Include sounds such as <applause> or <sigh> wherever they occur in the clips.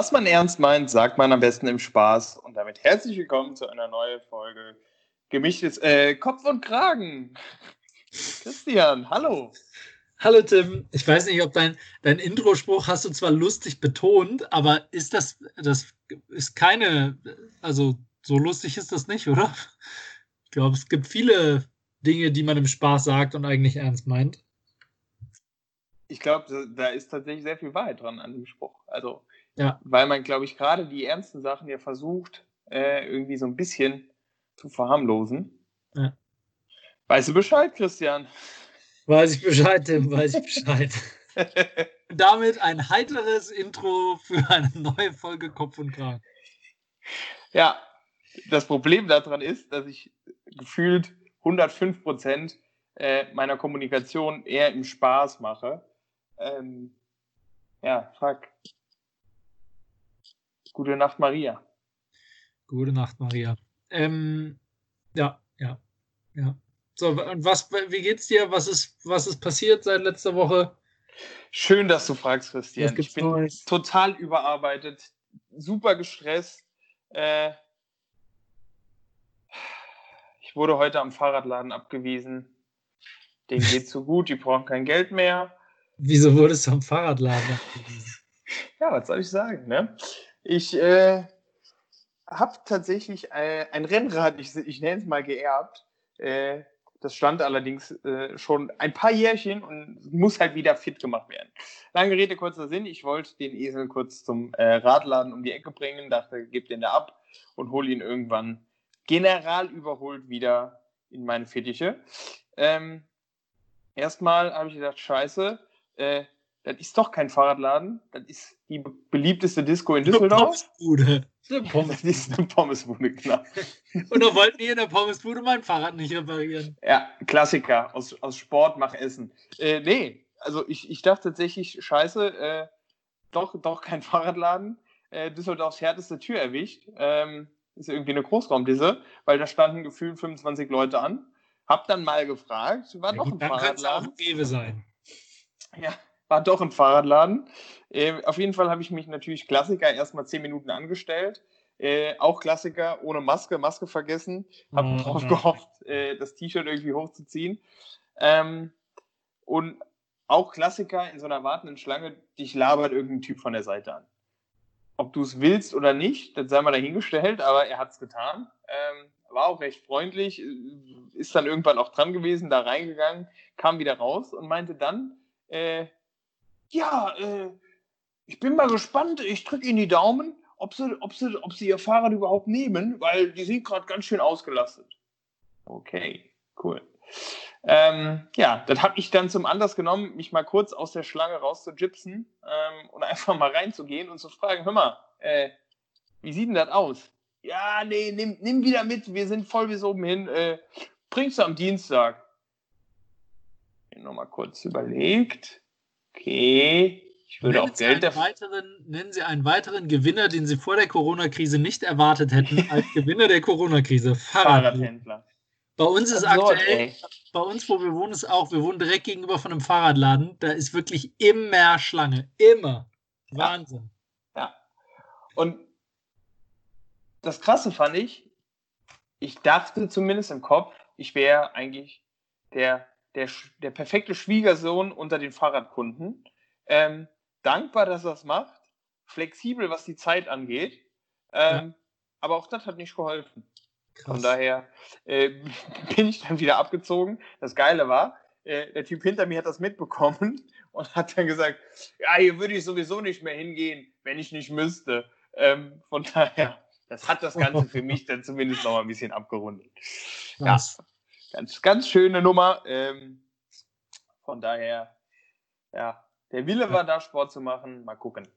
Was man ernst meint, sagt man am besten im Spaß. Und damit herzlich willkommen zu einer neuen Folge Gemischtes äh, Kopf und Kragen. Christian, hallo. Hallo Tim. Ich weiß nicht, ob dein, dein Intro-Spruch hast du zwar lustig betont, aber ist das, das ist keine, also so lustig ist das nicht, oder? Ich glaube, es gibt viele Dinge, die man im Spaß sagt und eigentlich ernst meint. Ich glaube, da ist tatsächlich sehr viel Wahrheit dran an dem Spruch. Also, ja. weil man, glaube ich, gerade die ernsten Sachen ja versucht, äh, irgendwie so ein bisschen zu verharmlosen. Ja. Weißt du Bescheid, Christian? Weiß ich Bescheid, Tim, weiß ich Bescheid. <laughs> Damit ein heiteres Intro für eine neue Folge Kopf und Kragen. Ja, das Problem daran ist, dass ich gefühlt 105 Prozent äh, meiner Kommunikation eher im Spaß mache. Ähm, ja, fuck. Gute Nacht, Maria. Gute Nacht, Maria. Ähm, ja, ja, ja. So, und was, wie geht's dir? Was ist, was ist passiert seit letzter Woche? Schön, dass du fragst, Christian. Ich bin Neues? total überarbeitet, super gestresst. Äh, ich wurde heute am Fahrradladen abgewiesen. Denen geht so gut, die brauchen kein Geld mehr. Wieso wurdest du am Fahrradladen abgewiesen? ja, was soll ich sagen, ne? Ich äh, habe tatsächlich äh, ein Rennrad, ich, ich nenne es mal geerbt. Äh, das stand allerdings äh, schon ein paar Jährchen und muss halt wieder fit gemacht werden. Lange Rede, kurzer Sinn. Ich wollte den Esel kurz zum äh, Radladen um die Ecke bringen, dachte, gib den da ab und hol ihn irgendwann general überholt wieder in meine Fittiche. Ähm, erstmal habe ich gedacht, scheiße, äh, das ist doch kein Fahrradladen, das ist die beliebteste Disco in Düsseldorf. Pommesbude. <laughs> Das ist eine Pommesbude, genau. Und da wollten die in der Pommesbude mein Fahrrad nicht reparieren. Ja, Klassiker aus, aus Sport, mach Essen. Äh, nee, also ich, ich dachte tatsächlich, scheiße, äh, doch, doch kein <laughs> Fahrradladen. Äh, Düsseldorfs härteste Tür erwischt. Ähm, ist irgendwie eine Großraumdisse, weil da standen gefühlt 25 Leute an. Hab dann mal gefragt, war ja, doch ein Fahrradladen. Kann es auch sein. Ja, war doch ein Fahrradladen. Äh, auf jeden Fall habe ich mich natürlich Klassiker erstmal zehn Minuten angestellt. Äh, auch Klassiker ohne Maske, Maske vergessen. Habe oh, darauf gehofft, äh, das T-Shirt irgendwie hochzuziehen. Ähm, und auch Klassiker in so einer wartenden Schlange, dich labert irgendein Typ von der Seite an. Ob du es willst oder nicht, das sei mal dahingestellt, aber er hat es getan. Ähm, war auch recht freundlich, ist dann irgendwann auch dran gewesen, da reingegangen, kam wieder raus und meinte dann, äh, ja, äh, ich bin mal gespannt, ich drücke Ihnen die Daumen, ob Sie, ob, Sie, ob Sie Ihr Fahrrad überhaupt nehmen, weil die sind gerade ganz schön ausgelastet. Okay, cool. Ähm, ja, das habe ich dann zum Anlass genommen, mich mal kurz aus der Schlange rauszugipsen ähm, und <laughs> einfach mal reinzugehen und zu fragen, hör mal, äh, wie sieht denn das aus? Ja, nee, nimm, nimm wieder mit, wir sind voll bis oben hin, äh, bringst du am Dienstag. Ich noch mal kurz überlegt. Okay, ich würde nennen auch Geld dafür. Weiteren, nennen Sie einen weiteren Gewinner, den Sie vor der Corona-Krise nicht erwartet hätten, als <laughs> Gewinner der Corona-Krise. Fahrradhändler. Bei uns ist Absurd, aktuell, ey. bei uns, wo wir wohnen, ist auch, wir wohnen direkt gegenüber von einem Fahrradladen. Da ist wirklich immer Schlange. Immer. Wahnsinn. Ja. ja. Und das Krasse fand ich, ich dachte zumindest im Kopf, ich wäre eigentlich der der, der perfekte Schwiegersohn unter den Fahrradkunden. Ähm, dankbar, dass er das macht. Flexibel, was die Zeit angeht. Ähm, ja. Aber auch das hat nicht geholfen. Krass. Von daher äh, <laughs> bin ich dann wieder abgezogen. Das Geile war, äh, der Typ hinter mir hat das mitbekommen <laughs> und hat dann gesagt, ja, hier würde ich sowieso nicht mehr hingehen, wenn ich nicht müsste. Ähm, von daher, das hat das Ganze für mich dann zumindest noch mal ein bisschen abgerundet. Krass. Ja, ganz, ganz schöne Nummer. Ähm, von daher, ja, der Wille war da, Sport zu machen. Mal gucken.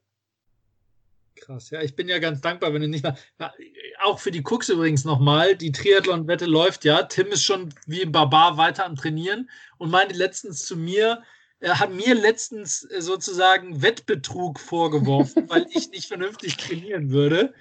Krass, ja, ich bin ja ganz dankbar, wenn du nicht mal. Auch für die Cooks übrigens nochmal. Die Triathlon-Wette läuft ja. Tim ist schon wie ein Barbar weiter am Trainieren und meinte letztens zu mir, er hat mir letztens äh, sozusagen Wettbetrug vorgeworfen, weil ich nicht vernünftig trainieren würde.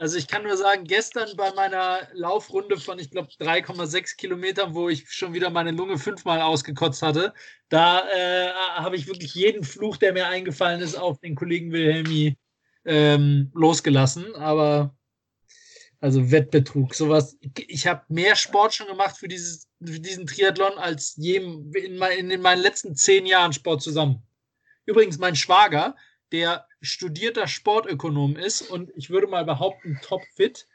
Also ich kann nur sagen, gestern bei meiner Laufrunde von, ich glaube, 3,6 Kilometern, wo ich schon wieder meine Lunge fünfmal ausgekotzt hatte, da äh, habe ich wirklich jeden Fluch, der mir eingefallen ist, auf den Kollegen Wilhelmi ähm, losgelassen, aber also Wettbetrug, sowas. Ich habe mehr Sport schon gemacht für, dieses, für diesen Triathlon als jedem in, mein, in meinen letzten zehn Jahren Sport zusammen. Übrigens, mein Schwager, der studierter Sportökonom ist und ich würde mal behaupten, topfit,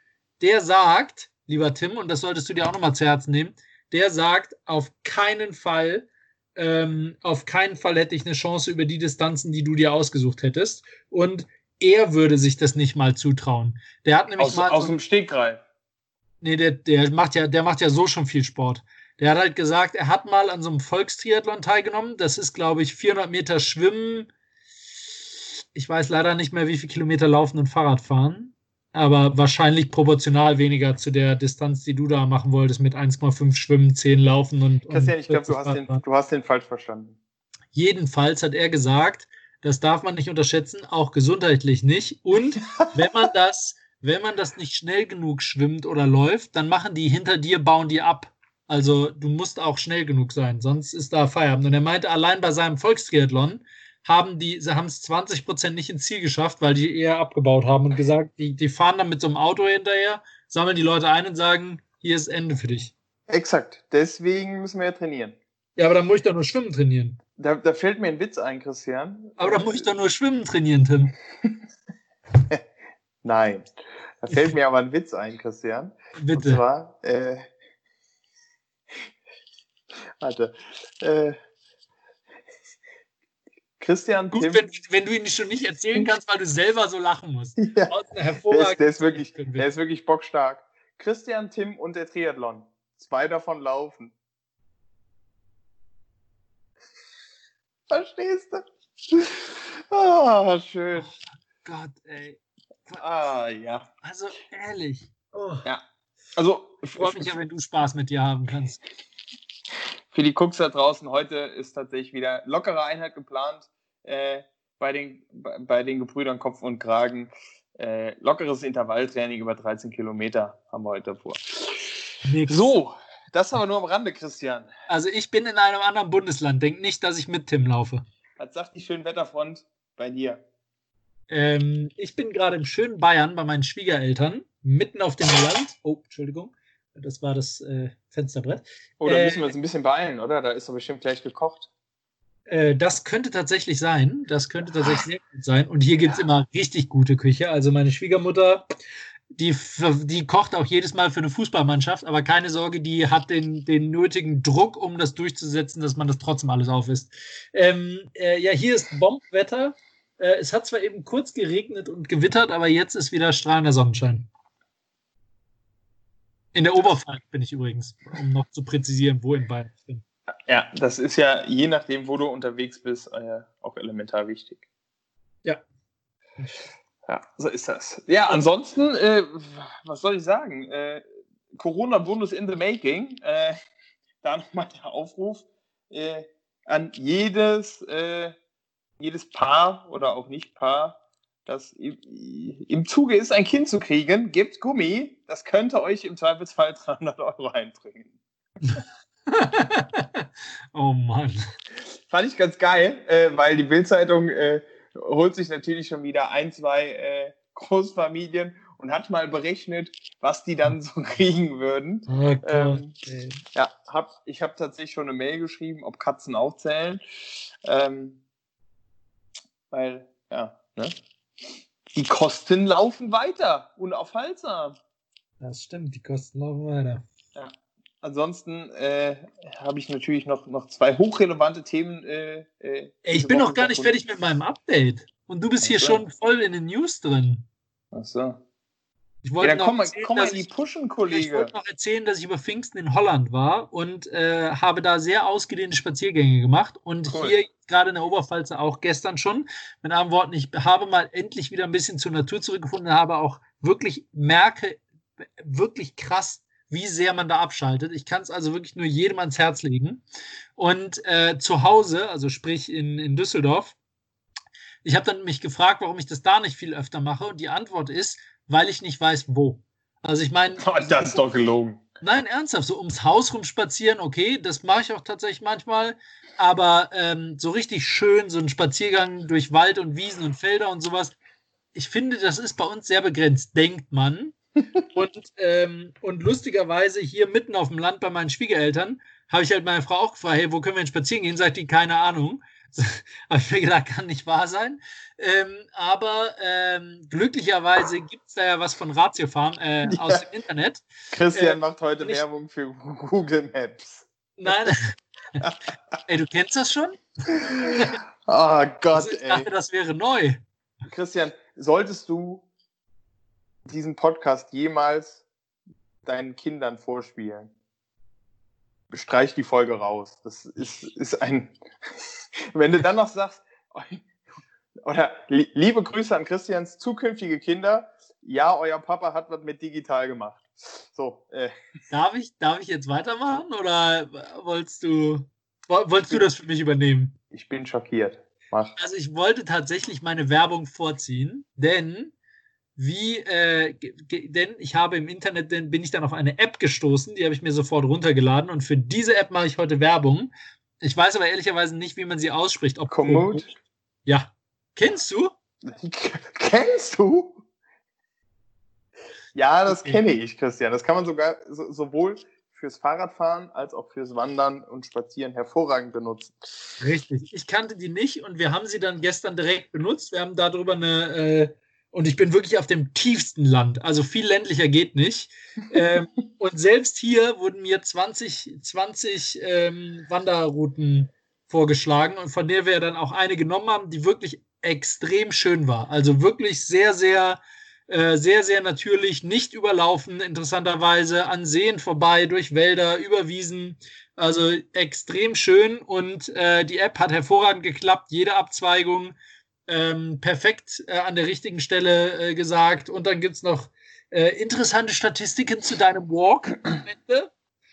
der sagt, lieber Tim, und das solltest du dir auch nochmal zu Herzen nehmen, der sagt, auf keinen Fall, ähm, auf keinen Fall hätte ich eine Chance über die Distanzen, die du dir ausgesucht hättest. Und er würde sich das nicht mal zutrauen. Der hat nämlich aus, mal. Aus dem Stegreif. Nee, der, der, macht ja, der macht ja so schon viel Sport. Der hat halt gesagt, er hat mal an so einem Volkstriathlon teilgenommen. Das ist, glaube ich, 400 Meter Schwimmen. Ich weiß leider nicht mehr, wie viele Kilometer laufen und Fahrrad fahren. Aber wahrscheinlich proportional weniger zu der Distanz, die du da machen wolltest, mit 1,5 Schwimmen, 10 Laufen und. Christian, ich glaube, du, hast den, du hast den falsch verstanden. Jedenfalls hat er gesagt, das darf man nicht unterschätzen, auch gesundheitlich nicht. Und <laughs> wenn man das, wenn man das nicht schnell genug schwimmt oder läuft, dann machen die hinter dir, bauen die ab. Also du musst auch schnell genug sein, sonst ist da Feierabend. Und er meinte, allein bei seinem Volkstriathlon haben die, sie haben es 20 Prozent nicht ins Ziel geschafft, weil die eher abgebaut haben und gesagt, die, die fahren dann mit so einem Auto hinterher, sammeln die Leute ein und sagen, hier ist Ende für dich. Exakt. Deswegen müssen wir ja trainieren. Ja, aber dann muss ich doch nur Schwimmen trainieren. Da, da fällt mir ein Witz ein, Christian. Aber dann muss ich doch nur Schwimmen trainieren, Tim. <laughs> Nein. Da fällt mir aber ein Witz ein, Christian. Bitte. Und zwar, äh, <laughs> warte, äh, Christian Gut, Tim. wenn, wenn, du ihn schon nicht erzählen kannst, weil du selber so lachen musst. <laughs> Ja, der, ist, der, ist, wirklich, der ist wirklich bockstark. Christian, Tim und der Triathlon. Zwei davon laufen. Verstehst du? Ah, schön. Oh Gott, ey. Ah, ja. Also, ehrlich. Oh. Ja. Also, ich freue mich ja, wenn du Spaß mit dir haben kannst. Für die Cooks da draußen, heute ist tatsächlich wieder lockere Einheit geplant äh, bei, den, bei, den Gebrüdern Kopf und Kragen. Äh, lockeres Intervalltraining über 13 Kilometer haben wir heute vor. So, das aber nur am Rande, Christian. Also ich bin in einem anderen Bundesland. Denk nicht, dass ich mit Tim laufe. Was sagt die schöne Wetterfront bei dir? Ähm, ich bin gerade im schönen Bayern bei meinen Schwiegereltern, mitten auf dem Land. Oh, Entschuldigung. Das war das äh, Fensterbrett. Oh, da äh, müssen wir uns ein bisschen beeilen, oder? Da ist doch bestimmt gleich gekocht. Äh, das könnte tatsächlich sein. Das könnte tatsächlich sehr gut sein. Und hier gibt es ja. immer richtig gute Küche. Also meine Schwiegermutter die, die kocht auch jedes Mal für eine Fußballmannschaft, aber keine Sorge, die hat den, den nötigen Druck, um das durchzusetzen, dass man das trotzdem alles auf ist. Ähm, äh, ja, hier ist Bombwetter. Äh, es hat zwar eben kurz geregnet und gewittert, aber jetzt ist wieder strahlender Sonnenschein. In der Oberpfalz bin ich übrigens, um noch zu präzisieren, wo in Bayern ich bin. Ja, das ist ja je nachdem, wo du unterwegs bist, äh, auch elementar wichtig. Ja. Ja, so ist das. Ja, ansonsten, äh, was soll ich sagen? Äh, Corona-Bundes in the making. Äh, da nochmal der Aufruf äh, an jedes, äh, jedes Paar oder auch nicht Paar, das im, im Zuge ist, ein Kind zu kriegen, gibt Gummi. Das könnte euch im Zweifelsfall <laughs> 300 Euro einbringen. <laughs> <laughs> oh Mann. Fand ich ganz geil, äh, weil die Bildzeitung äh, holt sich natürlich schon wieder ein, zwei äh, Großfamilien und hat mal berechnet, was die dann so <laughs> kriegen würden. Oh ähm, ja, hab, ich habe tatsächlich schon eine Mail geschrieben, ob Katzen auch zählen. Ähm, weil, ja, ne? Die Kosten laufen weiter, unaufhaltsam. Das stimmt, die Kosten laufen weiter. Ja. Ansonsten äh, habe ich natürlich noch, noch zwei hochrelevante Themen. Äh, äh, ich bin noch gar nicht fertig mit meinem Update. Und du bist hier so. schon voll in den News drin. Ach so. Ich wollte ja, noch komm, erzählen, komm die Pushen, Kollege. Ich wollte noch erzählen, dass ich über Pfingsten in Holland war und äh, habe da sehr ausgedehnte Spaziergänge gemacht. Und cool. hier gerade in der Oberpfalz auch gestern schon. Mit anderen Worten, ich habe mal endlich wieder ein bisschen zur Natur zurückgefunden, habe auch wirklich merke, wirklich krass wie sehr man da abschaltet. Ich kann es also wirklich nur jedem ans Herz legen. Und äh, zu Hause, also sprich in, in Düsseldorf, ich habe dann mich gefragt, warum ich das da nicht viel öfter mache. Und die Antwort ist, weil ich nicht weiß, wo. Also ich meine. <laughs> Oh, das ist doch gelogen. Nein, ernsthaft, so ums Haus rumspazieren, okay, das mache ich auch tatsächlich manchmal. Aber ähm, so richtig schön, so ein Spaziergang durch Wald und Wiesen und Felder und sowas, ich finde, das ist bei uns sehr begrenzt, denkt man. Und, ähm, und lustigerweise hier mitten auf dem Land bei meinen Schwiegereltern habe ich halt meine Frau auch gefragt, hey, wo können wir denn spazieren gehen? Sagt die, keine Ahnung. <laughs> habe ich mir gedacht, kann nicht wahr sein. Ähm, aber ähm, glücklicherweise gibt es da ja was von Ratio Farm äh, <laughs> ja. aus dem Internet. Christian äh, macht heute Werbung für Google Maps. Nein. <laughs> ey, du kennst das schon? Oh Gott, also ich dachte, ey. das wäre neu. Christian, solltest du diesen Podcast jemals deinen Kindern vorspielen? Streich die Folge raus. Das ist, ist ein. <laughs> Wenn du dann noch sagst, <laughs> oder liebe Grüße an Christians zukünftige Kinder, ja, euer Papa hat was mit digital gemacht. So. Äh. Darf, ich, darf ich jetzt weitermachen oder wolltest du, wolltest du das für mich übernehmen? Ich bin schockiert. Mach. Also ich wollte tatsächlich meine Werbung vorziehen, denn wie, äh, denn ich habe im Internet, denn bin ich dann auf eine App gestoßen, die habe ich mir sofort runtergeladen und für diese App mache ich heute Werbung. Ich weiß aber ehrlicherweise nicht, wie man sie ausspricht. Ob Komoot? Ja. Kennst du? <laughs> Kennst du? Ja, das okay. kenne ich, Christian. Das kann man sogar so, sowohl fürs Fahrradfahren als auch fürs Wandern und Spazieren hervorragend benutzen. Richtig. Ich kannte die nicht und wir haben sie dann gestern direkt benutzt. Wir haben darüber eine, äh, und ich bin wirklich auf dem tiefsten Land, also viel ländlicher geht nicht. <laughs> ähm, und selbst hier wurden mir 20, 20 ähm, Wanderrouten vorgeschlagen und von der wir dann auch eine genommen haben, die wirklich extrem schön war. Also wirklich sehr, sehr äh, sehr, sehr natürlich, nicht überlaufen, interessanterweise an Seen vorbei, durch Wälder, über Wiesen. Also extrem schön und äh, die App hat hervorragend geklappt, jede Abzweigung ähm, perfekt äh, an der richtigen Stelle äh, gesagt. Und dann gibt es noch äh, interessante Statistiken zu deinem Walk.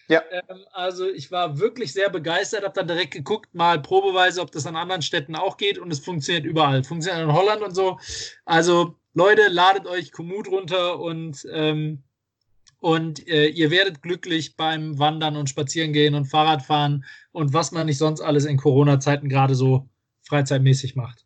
Ja. Ähm, also ich war wirklich sehr begeistert, habe dann direkt geguckt, mal probeweise, ob das an anderen Städten auch geht und es funktioniert überall. Funktioniert in Holland und so. Also Leute, ladet euch Komoot runter und, ähm, und äh, ihr werdet glücklich beim Wandern und Spazierengehen und Fahrradfahren und was man nicht sonst alles in Corona-Zeiten gerade so freizeitmäßig macht.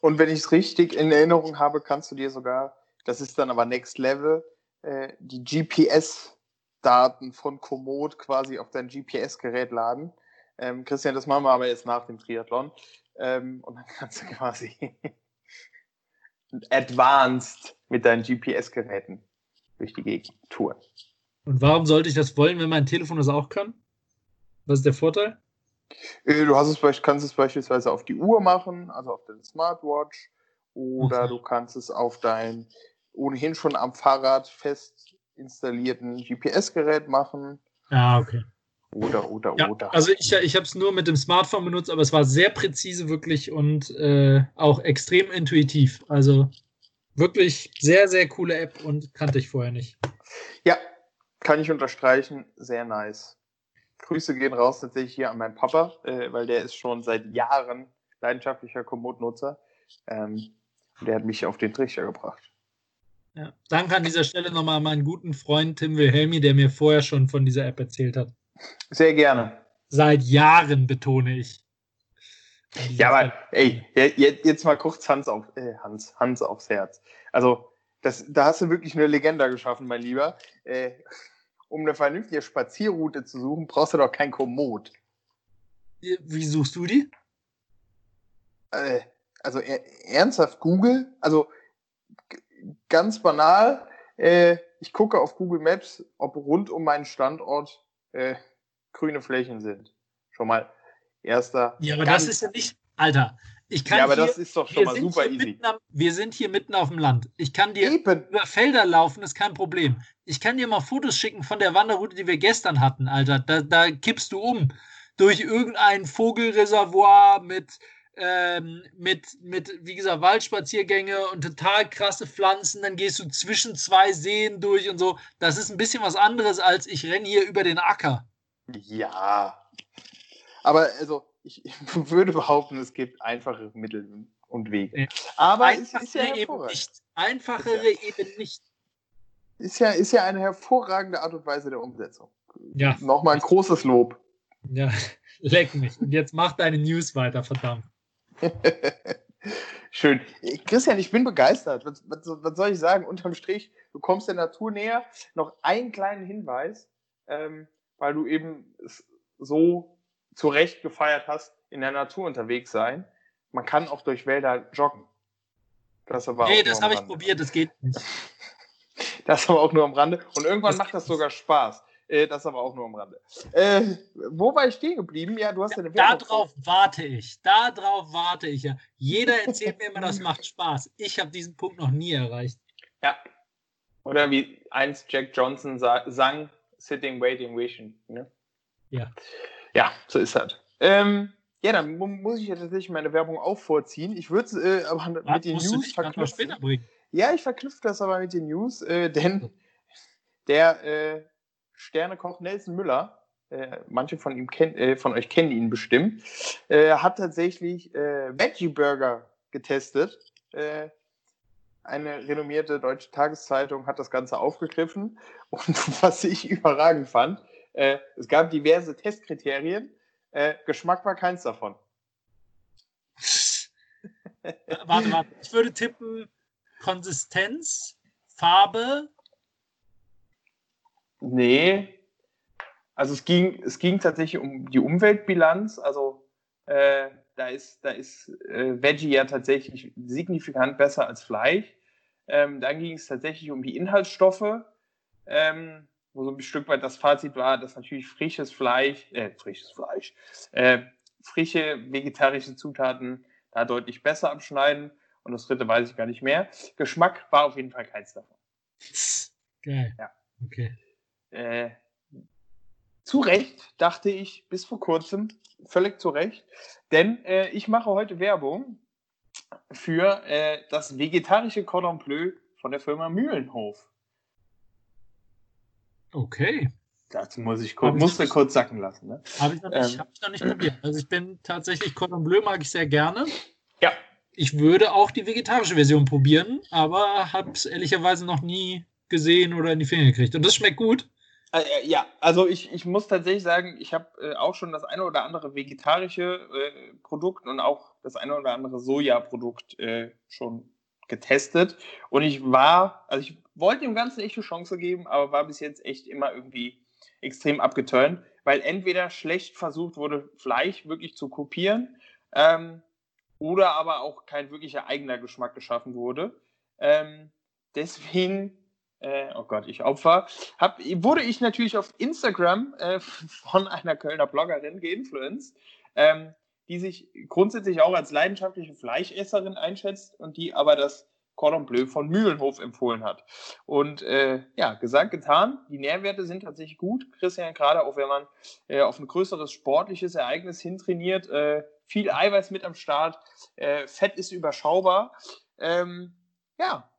Und wenn ich es richtig in Erinnerung habe, kannst du dir sogar, das ist dann aber Next Level, äh, die GPS-Daten von Komoot quasi auf dein GPS-Gerät laden. Ähm, Christian, das machen wir aber jetzt nach dem Triathlon. Ähm, und dann kannst du quasi <laughs> advanced mit deinen GPS-Geräten durch die Gegend touren. Und warum sollte ich das wollen, wenn mein Telefon das auch kann? Was ist der Vorteil? Äh, du hast es, kannst es beispielsweise auf die Uhr machen, also auf deine Smartwatch, oder okay. du kannst es auf dein ohnehin schon am Fahrrad fest installierten GPS-Gerät machen. Ah, okay. Oder, oder, ja, oder. Also ich, ich habe es nur mit dem Smartphone benutzt, aber es war sehr präzise wirklich und äh, auch extrem intuitiv. Also wirklich sehr, sehr coole App und kannte ich vorher nicht. Ja, kann ich unterstreichen. Sehr nice. Grüße gehen raus tatsächlich hier an meinen Papa, äh, weil der ist schon seit Jahren leidenschaftlicher Komoot-Nutzer. Ähm, der hat mich auf den Trichter gebracht. Ja, danke an dieser Stelle nochmal an meinen guten Freund Tim Wilhelmi, der mir vorher schon von dieser App erzählt hat. Sehr gerne. Seit Jahren betone ich. Ja, aber ey, jetzt mal kurz Hans, auf, äh, Hans, Hans aufs Herz. Also, das, da hast du wirklich eine Legende geschaffen, mein Lieber. Äh, um eine vernünftige Spazierroute zu suchen, brauchst du doch kein Komoot. Wie suchst du die? Äh, also er, ernsthaft Google? Also ganz banal, äh, ich gucke auf Google Maps, ob rund um meinen Standort äh, grüne Flächen sind. Schon mal erster. Ja, aber das ist ja nicht, Alter. Ich kann ja, aber hier, das ist doch schon mal super easy. Am, wir sind hier mitten auf dem Land. Ich kann dir Eben. über Felder laufen, ist kein Problem. Ich kann dir mal Fotos schicken von der Wanderroute, die wir gestern hatten, Alter. Da, da kippst du um. Durch irgendein Vogelreservoir mit, ähm, mit, mit, wie gesagt, Waldspaziergänge und total krasse Pflanzen. Dann gehst du zwischen zwei Seen durch und so. Das ist ein bisschen was anderes, als ich renne hier über den Acker. Ja. Aber also, ich, <laughs> würde behaupten, es gibt einfache Mittel und Wege. Aber Einfachere es ist ja eben nicht. Einfachere ja, eben nicht. Ist ja, ist ja eine hervorragende Art und Weise der Umsetzung. Ja. Nochmal ein großes Lob. Ja, <laughs> leck mich. Und jetzt mach deine News weiter, verdammt. <laughs> Schön. Christian, ich bin begeistert. Was, was, was, soll ich sagen? Unterm Strich, du kommst der Natur näher. Noch einen kleinen Hinweis, ähm, weil du eben so zu Recht gefeiert hast, in der Natur unterwegs sein. Man kann auch durch Wälder joggen. Das aber nee, das habe ich probiert, das geht nicht. <laughs> Das aber auch nur am Rande. Und irgendwann das macht das sogar Spaß. Äh, das aber auch nur am Rande. Äh, wo war ich stehen geblieben? Ja, du hast ja, eine Darauf warte ich. Darauf warte ich ja. Jeder erzählt mir immer, das <laughs> macht Spaß. Ich habe diesen Punkt noch nie erreicht. Ja. Oder wie einst Jack Johnson sang, Sitting, Waiting, Wishing. Ne? Ja. Ja, so ist das. Ähm, ja, dann muss ich ja tatsächlich meine Werbung auch vorziehen. Ich würde es äh, aber ja, mit den News verknüpfen. Ja, ich verknüpfe das aber mit den News, äh, denn der äh, Sternekoch Nelson Müller, äh, manche von, ihm kenn, äh, von euch kennen ihn bestimmt, äh, hat tatsächlich äh, Veggie Burger getestet. Äh, eine renommierte deutsche Tageszeitung hat das Ganze aufgegriffen. <laughs> Und was ich überragend fand, äh, es gab diverse Testkriterien. Geschmack war keins davon. warte, warte. Ich würde tippen Konsistenz, Farbe, Nee. Also es ging, es ging tatsächlich um die Umweltbilanz. Also äh, da ist, da ist äh, Veggie ja tatsächlich signifikant besser als Fleisch. Ähm, dann ging es tatsächlich um die Inhaltsstoffe, ähm, wo so ein Stück weit das Fazit war, dass natürlich frisches Fleisch, äh, frisches Fleisch, äh, frische vegetarische Zutaten da deutlich besser abschneiden. Und das dritte weiß ich gar nicht mehr. Geschmack war auf jeden Fall keins davon. Geil. Ja. Okay. Äh, zu Recht, dachte ich, bis vor kurzem, völlig zu Recht, denn äh, ich mache heute Werbung für äh, das vegetarische Cordon Bleu von der Firma Mühlenhof. Okay. Das muss ich kurz, musste ich kurz sacken lassen. Ne? Habe ich, noch nicht, ähm, hab ich noch nicht probiert. Also ich bin tatsächlich Cordon Bleu mag ich sehr gerne. Ja. Ich würde auch die vegetarische Version probieren, aber habe es ehrlicherweise noch nie gesehen oder in die Finger gekriegt. Und das schmeckt gut. Äh, äh, ja, also ich, ich muss tatsächlich sagen, ich habe äh, auch schon das eine oder andere vegetarische äh, Produkt und auch das eine oder andere Sojaprodukt äh, schon getestet. Und ich war, also ich wollte dem Ganzen echt eine Chance geben, aber war bis jetzt echt immer irgendwie extrem abgeturnt, weil entweder schlecht versucht wurde, Fleisch wirklich zu kopieren ähm, oder aber auch kein wirklicher eigener Geschmack geschaffen wurde. Ähm, deswegen äh, oh Gott, ich Opfer, hab, wurde ich natürlich auf Instagram äh, <laughs> von einer Kölner Bloggerin geinfluenced, ähm, die sich grundsätzlich auch als leidenschaftliche Fleischesserin einschätzt und die aber das Cordon Bleu von Mühlenhof empfohlen hat. Und äh, ja, gesagt, getan. Die Nährwerte sind tatsächlich gut. Christian, gerade auch wenn man äh, auf ein größeres sportliches Ereignis hintrainiert, äh, viel Eiweiß mit am Start, äh, Fett ist überschaubar. Ähm, ja,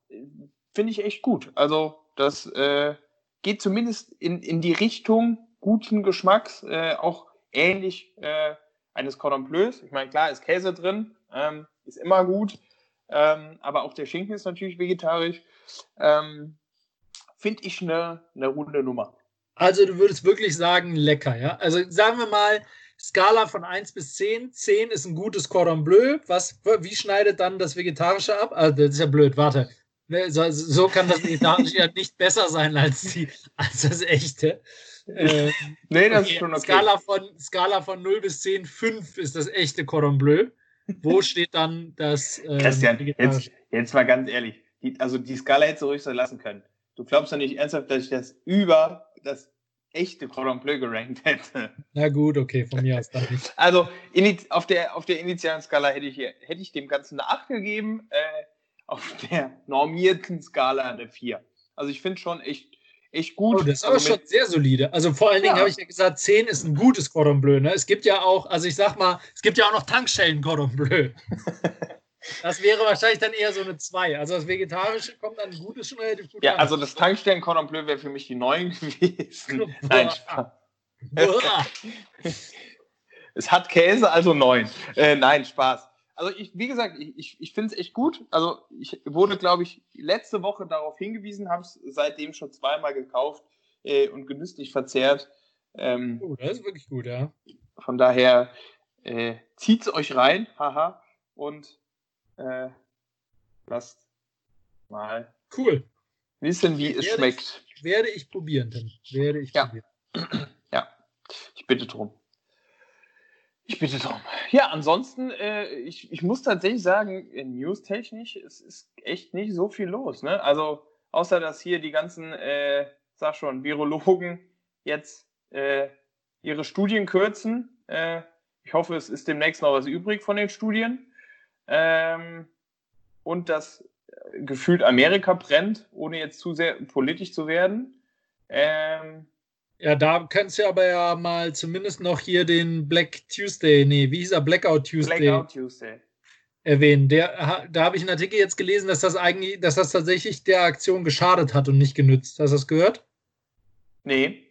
finde ich echt gut. Also das äh, geht zumindest in, in die Richtung guten Geschmacks, äh, auch ähnlich äh, eines Cordon Bleus. Ich meine, klar ist Käse drin, ähm, ist immer gut, ähm, aber auch der Schinken ist natürlich vegetarisch. Ähm, finde ich eine ne runde Nummer. Also du würdest wirklich sagen, lecker, ja? Also sagen wir mal, Skala von 1 bis 10. 10 ist ein gutes Cordon Bleu. Was, wie schneidet dann das Vegetarische ab? Also, das ist ja blöd, warte. Ne, so, so kann das Vegetarische ja nicht besser sein als, die, als das echte. Äh, nee, das okay. ist schon okay. Skala von, Skala von 0 bis 10, 5 ist das echte Cordon Bleu. Wo steht dann das. Äh, Christian, jetzt, jetzt mal ganz ehrlich. Die, also die Skala hättest du ruhig so lassen können. Du glaubst doch nicht ernsthaft, dass ich das über das echte Cordon Bleu gerankt hätte. Na gut, okay, von mir aus dann nicht. <laughs> Also auf der, auf der initialen Skala hätte ich, hätte ich dem Ganzen eine 8 gegeben. Äh, auf der normierten Skala eine 4. Also ich finde schon echt, echt gut. Oh, das ist aber also schon sehr solide. Also vor allen Dingen ja. habe ich ja gesagt, 10 ist ein gutes Cordon Bleu. Ne? Es gibt ja auch, also ich sag mal, es gibt ja auch noch Tankstellen Cordon Bleu. <laughs> das wäre wahrscheinlich dann eher so eine 2. Also das Vegetarische kommt dann gutes schon relativ gut Ja, an. also das Tankstellen Cordon Bleu wäre für mich die 9 <laughs> gewesen. Nein, Spaß. <laughs> es hat Käse, also 9. Äh, nein, Spaß also ich, wie gesagt, ich, ich, finde es echt gut. Also ich wurde, glaube ich, letzte Woche darauf hingewiesen, habe es seitdem schon zweimal gekauft äh, und genüsslich verzehrt. Ähm, oh, das ist wirklich gut, ja. Von daher äh, zieht es euch rein, haha. Und Äh, lasst mal Cool. wissen, wie es Werde schmeckt. Ich, werde ich probieren, Tim. Werde ich Ja. probieren. Ja, ich bitte drum. Ich bitte drum. Ja, ansonsten, äh, ich, ich muss tatsächlich sagen, äh, newstechnisch, es ist echt nicht so viel los. Ne? Also, außer dass hier die ganzen, äh, sag schon, Virologen jetzt äh, ihre Studien kürzen. Äh, ich hoffe, es ist demnächst noch was übrig von den Studien. Ähm, und dass äh, gefühlt Amerika brennt, ohne jetzt zu sehr politisch zu werden. Ähm, Ja, da kannst du aber ja mal zumindest noch hier den Black Tuesday, nee, wie hieß er, Blackout Tuesday Blackout Tuesday. erwähnen. Der, da habe ich einen Artikel jetzt gelesen, dass das eigentlich, dass das tatsächlich der Aktion geschadet hat und nicht genützt. Hast du das gehört? Nee.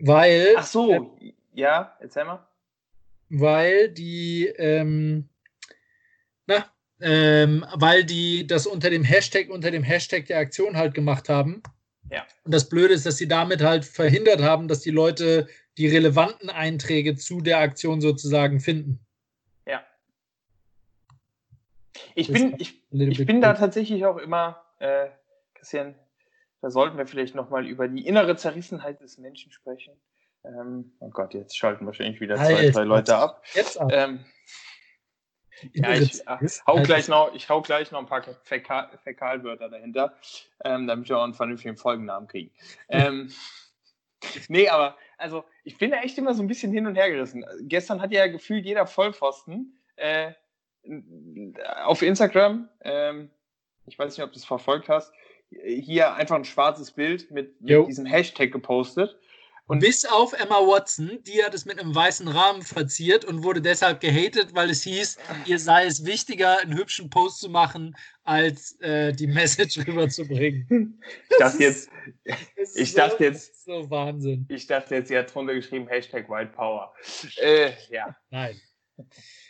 Weil, Ach so, ja, erzähl mal. weil die, ähm, na, ähm, weil die das unter dem Hashtag, unter dem Hashtag der Aktion halt gemacht haben. Ja. Und das Blöde ist, dass sie damit halt verhindert haben, dass die Leute die relevanten Einträge zu der Aktion sozusagen finden. Ja. Ich bin, ich, ich bin da tatsächlich auch immer, äh, Christian, da sollten wir vielleicht nochmal über die innere Zerrissenheit des Menschen sprechen. Ähm, oh Gott, jetzt schalten wahrscheinlich wieder zwei, Alter. drei Leute ab. Jetzt ab. Ähm, ja, ich, hau ist- gleich noch, ich hau gleich noch ein paar Fäkal, Fäkalwörter dahinter, ähm, damit wir auch einen vernünftigen Folgennamen kriegen. ähm, <laughs> nee, aber also ich bin da echt immer so ein bisschen hin und her gerissen. Gestern hat ja gefühlt jeder Vollpfosten äh, auf Instagram, ähm, ich weiß nicht, ob du es verfolgt hast, hier einfach ein schwarzes Bild mit, mit diesem Hashtag gepostet. Und Bis auf Emma Watson, die hat es mit einem weißen Rahmen verziert und wurde deshalb gehatet, weil es hieß, ihr sei es wichtiger, einen hübschen Post zu machen, als äh, die <laughs> Message rüberzubringen. ich dachte jetzt, Ich so, dachte jetzt- so Wahnsinn. ich dachte jetzt, sie hat drunter geschrieben, Hashtag White Power. Äh, ja, Nein.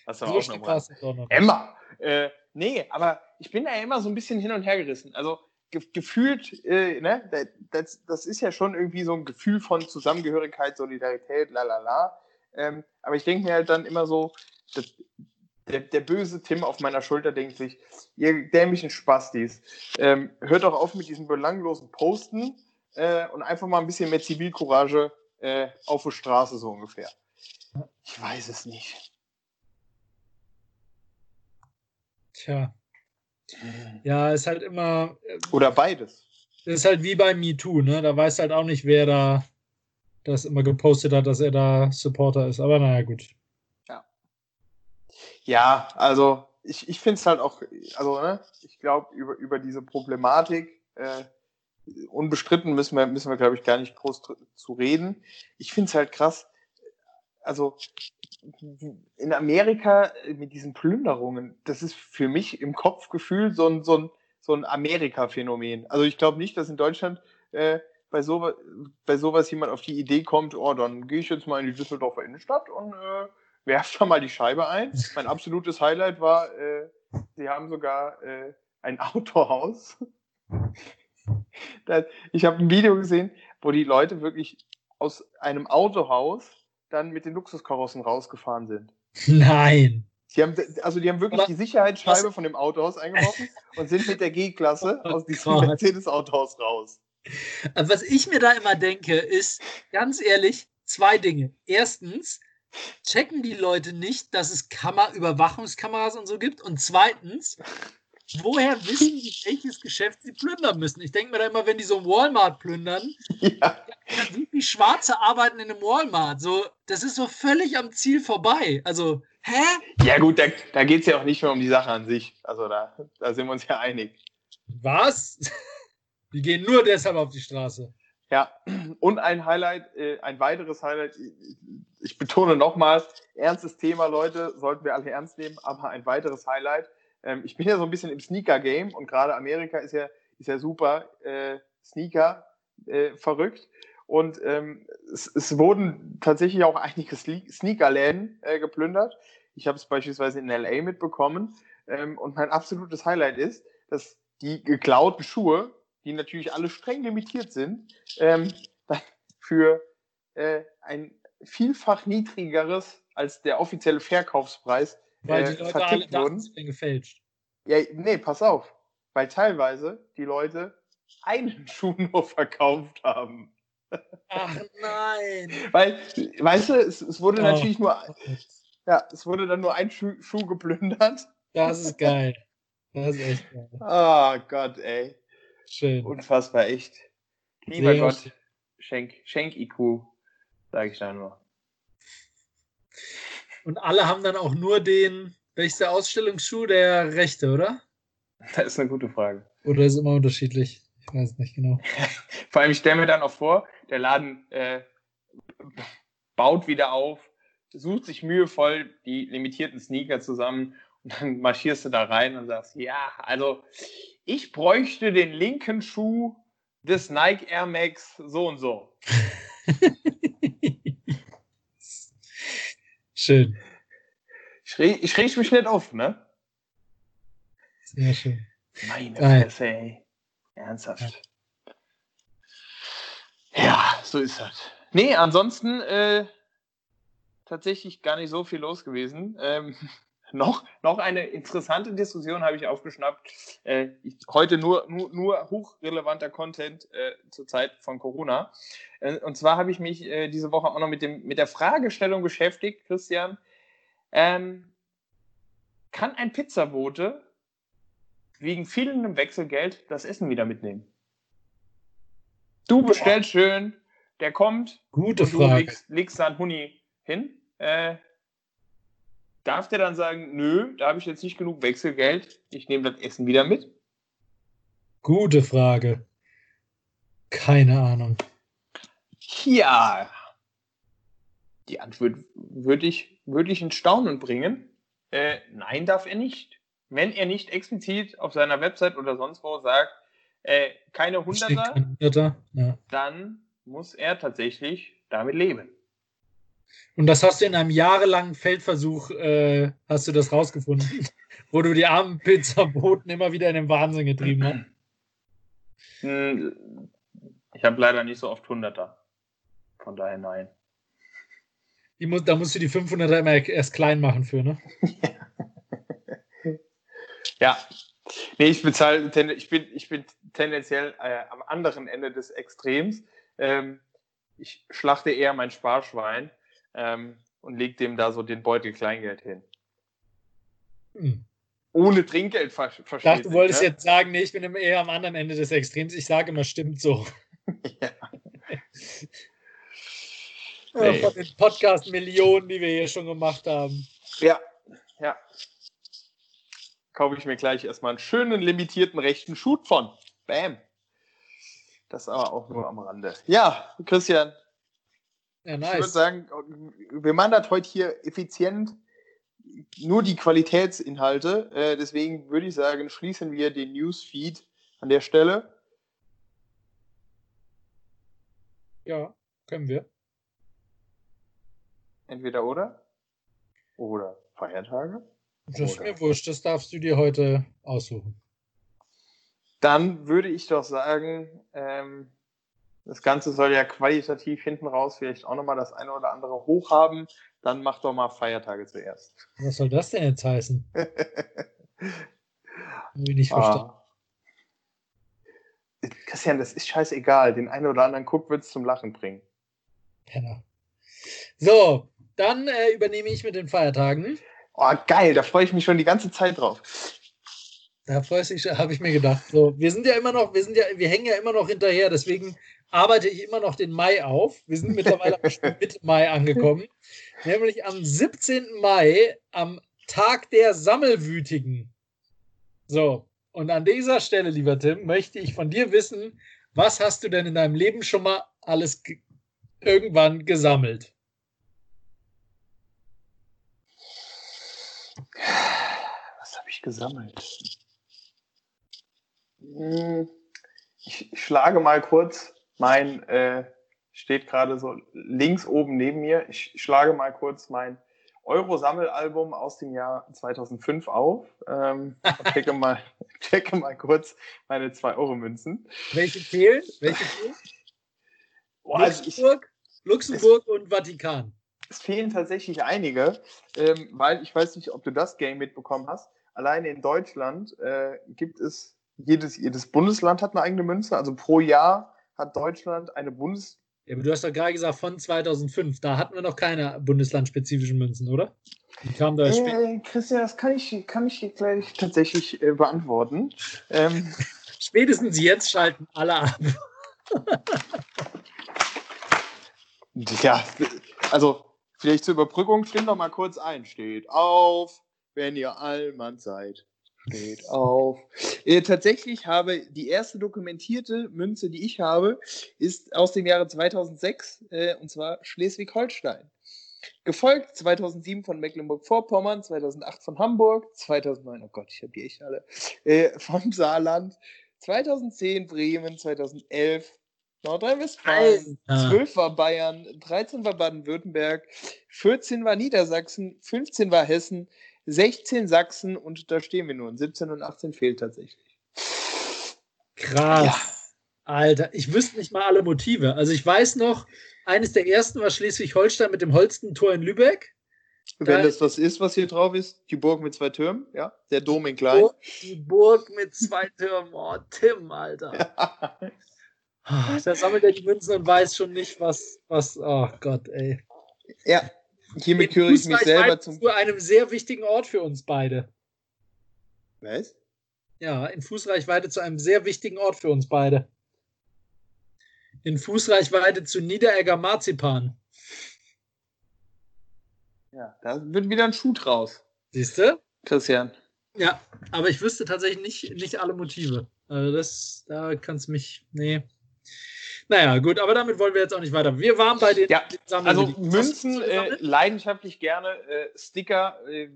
das war So auch nochmal. noch. Emma! Äh, nee, aber ich bin da ja immer so ein bisschen hin und her gerissen. Also ge gefühlt, äh, ne, da- das, das ist ja schon irgendwie so ein Gefühl von Zusammengehörigkeit, Solidarität, la la la. Ähm, aber ich denke mir halt dann immer so, das, der, der böse Tim auf meiner Schulter denkt sich, ihr dämlichen Spastis, ähm, hört doch auf mit diesen belanglosen Posten äh, und einfach mal ein bisschen mehr Zivilcourage äh, auf der Straße so ungefähr. Ich weiß es nicht. Tja. Ja, ist halt immer, Oder beides. ist halt wie bei MeToo, ne? Da weiß halt auch nicht, wer da das immer gepostet hat, dass er da Supporter ist. Aber naja, gut. Ja, also ich, ich finde es halt auch, also ne, ich glaube, über, über diese Problematik äh, unbestritten müssen wir, müssen wir glaube ich, gar nicht groß zu reden. Ich finde es halt krass, also in Amerika äh, mit diesen Plünderungen, das ist für mich im Kopfgefühl so ein, so ein, so ein Amerika-Phänomen. Also ich glaube nicht, dass in Deutschland äh, bei, so, bei sowas jemand auf die Idee kommt, oh, dann gehe ich jetzt mal in die Düsseldorfer Innenstadt und äh, werfe da mal die Scheibe ein. Mein absolutes Highlight war, äh, sie haben sogar äh, ein Autohaus. <laughs> Ich habe ein Video gesehen, wo die Leute wirklich aus einem Autohaus dann mit den Luxuskarossen rausgefahren sind. Nein. Die haben, also die haben wirklich Aber die Sicherheitsscheibe von dem Autohaus eingeworfen und sind mit der G-Klasse <laughs> Oh aus diesem. Mercedes-Autohaus raus. Was ich mir da immer denke, ist ganz ehrlich zwei Dinge. Erstens, checken die Leute nicht, dass es Kammer Überwachungskameras und so gibt? Und zweitens, woher wissen die, welches Geschäft sie plündern müssen? Ich denke mir da immer, wenn die so ein Walmart plündern, Ja, dann sind die Schwarze arbeiten in einem Walmart. So, das ist so völlig am Ziel vorbei. Also, hä? ja gut, da, da geht es ja auch nicht mehr um die Sache an sich. Also da, da sind wir uns ja einig. Was? <laughs> Die gehen nur deshalb auf die Straße. Ja, und ein Highlight, äh, ein weiteres Highlight, ich, betone nochmal, ernstes Thema, Leute, sollten wir alle ernst nehmen, aber ein weiteres Highlight. Ähm, ich bin ja so ein bisschen im Sneaker-Game und gerade Amerika ist ja, ist ja super äh, Sneaker äh, verrückt. Und ähm, es, es wurden tatsächlich auch einige Sneakerläden äh, geplündert. Ich habe es beispielsweise in LA mitbekommen. Ähm, und mein absolutes Highlight ist, dass die geklauten Schuhe, die natürlich alle streng limitiert sind, ähm, <laughs> für äh, ein vielfach niedrigeres als der offizielle Verkaufspreis Weil äh, die Leute alle wären gefälscht. Ja, nee, pass auf. Weil teilweise die Leute einen <laughs> Schuh nur verkauft haben. Ach <laughs> nein. Weil, weißt du, es, es wurde oh. natürlich nur, ja, es wurde dann nur ein Schuh, Schuh geplündert. Das ist geil. Das ist echt geil. Oh <laughs> Gott, ey. Schön. Unfassbar, echt. Lieber Sehr Gott, schön. schenk, schenk IQ, sage ich da nur. Und alle haben dann auch nur den, welcher Ausstellungsschuh, der rechte, oder? <laughs> Das ist eine gute Frage. Oder ist es immer unterschiedlich? Ich weiß nicht genau. <laughs> Vor allem, ich stelle mir dann auch vor, der Laden äh, baut wieder auf, sucht sich mühevoll die limitierten Sneaker zusammen und dann <laughs> marschierst du da rein und sagst, ja, also ich bräuchte den linken Schuh des Nike Air Max so und so. Schön. Ich, reg, ich reg mich nicht auf, ne? Sehr schön. Meine Fresse, ey. Ernsthaft. Ja. ja, so ist das. Nee, ansonsten äh, tatsächlich gar nicht so viel los gewesen. Ähm, noch, noch eine interessante Diskussion habe ich aufgeschnappt. Äh, ich, heute nur, nur, nur hochrelevanter Content äh, zur Zeit von Corona. Äh, und zwar habe ich mich äh, diese Woche auch noch mit, dem, mit der Fragestellung beschäftigt, Christian. Ähm, kann ein Pizzabote wegen fehlendem Wechselgeld das Essen wieder mitnehmen? Du bestellst schön, der kommt. Gute Frage. Du legst, legst da einen Huni hin. Äh, darf der dann sagen, nö, da habe ich jetzt nicht genug Wechselgeld, ich nehme das Essen wieder mit? Gute Frage. Keine Ahnung. Ja. Die Antwort würde ich, würd ich in Staunen bringen. Äh, nein, darf er nicht. Wenn er nicht explizit auf seiner Website oder sonst wo sagt, äh, keine Hunderter, ja. dann muss er tatsächlich damit leben. Und das hast du in einem jahrelangen Feldversuch, äh, hast du das rausgefunden, <laughs> wo du die armen Pizzaboten immer wieder in den Wahnsinn getrieben hast. Hm, ich habe leider nicht so oft Hunderter. Von daher nein. Muss, da musst du die 500er immer erst klein machen für, ne? <laughs> ja. Nee, ich bezahle, ich bin, ich bin tendenziell äh, am anderen Ende des Extrems. Ähm, ich schlachte eher mein Sparschwein ähm, und legt dem da so den Beutel Kleingeld hin. Hm. Ohne Trinkgeld ver versteht. Ich dachte, du wolltest ne? jetzt sagen, nee, ich bin eher am anderen Ende des Extrems. Ich sage immer, stimmt so. <laughs> ja. nee. Von den Podcast-Millionen, die wir hier schon gemacht haben. Ja, ja. Kaufe ich mir gleich erstmal einen schönen limitierten rechten Shoot von. Bam. Das aber auch nur am Rande. Ja, Christian, ja, nice. Ich würde sagen, wir machen das heute hier effizient, nur die Qualitätsinhalte. Äh, deswegen würde ich sagen, schließen wir den Newsfeed an der Stelle. Ja, können wir. Entweder oder? Oder Feiertage? Das ist mir wurscht, das darfst du dir heute aussuchen. Dann würde ich doch sagen, ähm, das Ganze soll ja qualitativ hinten raus vielleicht auch nochmal das eine oder andere hochhaben. Dann mach doch mal Feiertage zuerst. Was soll das denn jetzt heißen? <laughs> Habe ich nicht verstanden. Ah. Christian, das ist scheißegal. Den einen oder anderen Guck wird es zum Lachen bringen. Genau. So, dann äh, übernehme ich mit den Feiertagen. Oh, geil, da freue ich mich schon die ganze Zeit drauf. Da freue ich mich, habe ich mir gedacht. So, wir sind ja immer noch, wir sind ja, wir hängen ja immer noch hinterher, deswegen arbeite ich immer noch den Mai auf. Wir sind mittlerweile <laughs> Mitte Mai angekommen. Nämlich am 17. Mai, am Tag der Sammelwütigen. So, und an dieser Stelle, lieber Tim, möchte ich von dir wissen, was hast du denn in deinem Leben schon mal alles ge irgendwann gesammelt? Was habe ich gesammelt? Hm, ich schlage mal kurz mein, äh, steht gerade so links oben neben mir. Ich schlage mal kurz mein Euro-Sammelalbum aus dem Jahr 2005 auf. Ähm, checke, mal, <laughs> checke mal kurz meine 2-Euro-Münzen. Welche fehlen? Welche fehlen? Boah, Luxemburg, ich, Luxemburg es, und Vatikan. Es fehlen tatsächlich einige, ähm, weil ich weiß nicht, ob du das Game mitbekommen hast. alleine in Deutschland äh, gibt es, jedes, jedes Bundesland hat eine eigene Münze. Also pro Jahr hat Deutschland eine Bundes... Ja, aber du hast doch gerade gesagt von 2005. Da hatten wir noch keine bundeslandspezifischen Münzen, oder? Die kamen da äh, Christian, das kann ich, kann ich gleich tatsächlich äh, beantworten. Ähm, <laughs> Spätestens jetzt schalten alle ab. <laughs> ja, also vielleicht zur Überbrückung, stimm doch mal kurz ein. Steht auf, wenn ihr Allmann seid. Steht auf. Äh, tatsächlich habe die erste dokumentierte Münze, die ich habe, ist aus dem Jahre 2006 äh, und zwar Schleswig-Holstein. Gefolgt 2007 von Mecklenburg-Vorpommern, 2008 von Hamburg, 2009, oh Gott, ich habe die echt alle, äh, vom Saarland, 2010 Bremen, 2011 Nordrhein-Westfalen, 12 war Bayern, 13 war Baden-Württemberg, 14 war Niedersachsen, 15 war Hessen, 16 Sachsen und da stehen wir nun. 17 und 18 fehlt tatsächlich. Krass. Ja. Alter, ich wüsste nicht mal alle Motive. Also ich weiß noch, eines der ersten war Schleswig-Holstein mit dem Holsten-Tor in Lübeck. Wenn das was ist, was hier drauf ist, die Burg mit zwei Türmen, ja, der Dom in klein. Die Burg mit zwei Türmen, oh, Tim, Alter. Ja. <laughs> Da sammelt er die Münzen und weiß schon nicht, was, was, oh Gott, ey. Ja, hiermit küre ich mich selber zum. Zu einem sehr wichtigen Ort für uns beide. Was? Ja, in Fußreichweite zu einem sehr wichtigen Ort für uns beide. In Fußreichweite zu Niederegger Marzipan. Ja, da wird wieder ein Schuh draus. Siehst du? Christian. Ja, aber ich wüsste tatsächlich nicht, nicht alle Motive. Also das, da kannst du mich, nee. Naja, gut, aber damit wollen wir jetzt auch nicht weiter. Wir waren bei den, ja, Also Münzen äh, leidenschaftlich gerne. Äh, Sticker äh,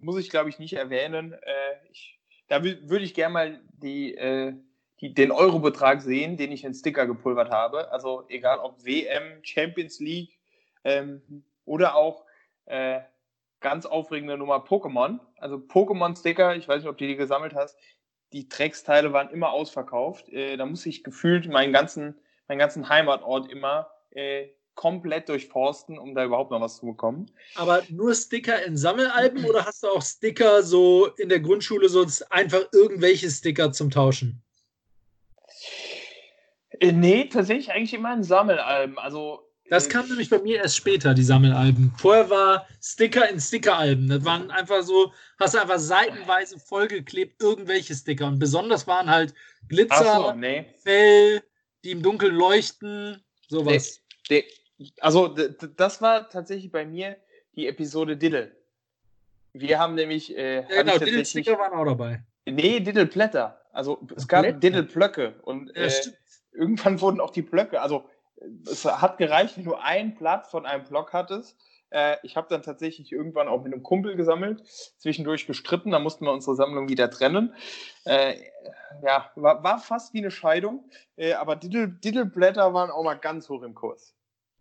muss ich, glaube ich, nicht erwähnen. Äh, ich, da würde ich gerne mal die, äh, die, den Eurobetrag sehen, den ich in Sticker gepulvert habe. Also egal ob WM, Champions League ähm, oder auch äh, ganz aufregende Nummer Pokémon. Also Pokémon-Sticker, ich weiß nicht, ob du die gesammelt hast, die Drecksteile waren immer ausverkauft. Da muss ich gefühlt meinen ganzen, meinen ganzen Heimatort immer äh, komplett durchforsten, um da überhaupt noch was zu bekommen. Aber nur Sticker in Sammelalben oder hast du auch Sticker so in der Grundschule, so einfach irgendwelche Sticker zum Tauschen? Äh, nee, tatsächlich eigentlich immer in Sammelalben. Also das kam nämlich bei mir erst später, die Sammelalben. Vorher war Sticker in Stickeralben. Das waren einfach so, hast du einfach seitenweise vollgeklebt, irgendwelche Sticker. Und besonders waren halt Glitzer, so, nee. Fell, die im Dunkeln leuchten, sowas. Nee, nee. Also, das war tatsächlich bei mir die Episode Diddle. Wir haben nämlich. Äh, ja, genau, Diddle-Sticker waren auch dabei. Nee, Diddle-Blätter. Also, es gab Diddle-Plöcke. Und ja, äh, irgendwann <laughs> wurden auch die Plöcke. Also, es hat gereicht, wenn du ein Blatt von einem Block hattest. Äh, ich habe dann tatsächlich irgendwann auch mit einem Kumpel gesammelt, zwischendurch gestritten, da mussten wir unsere Sammlung wieder trennen. Äh, ja, war, war, fast wie eine Scheidung, äh, aber Diddleblätter waren auch mal ganz hoch im Kurs.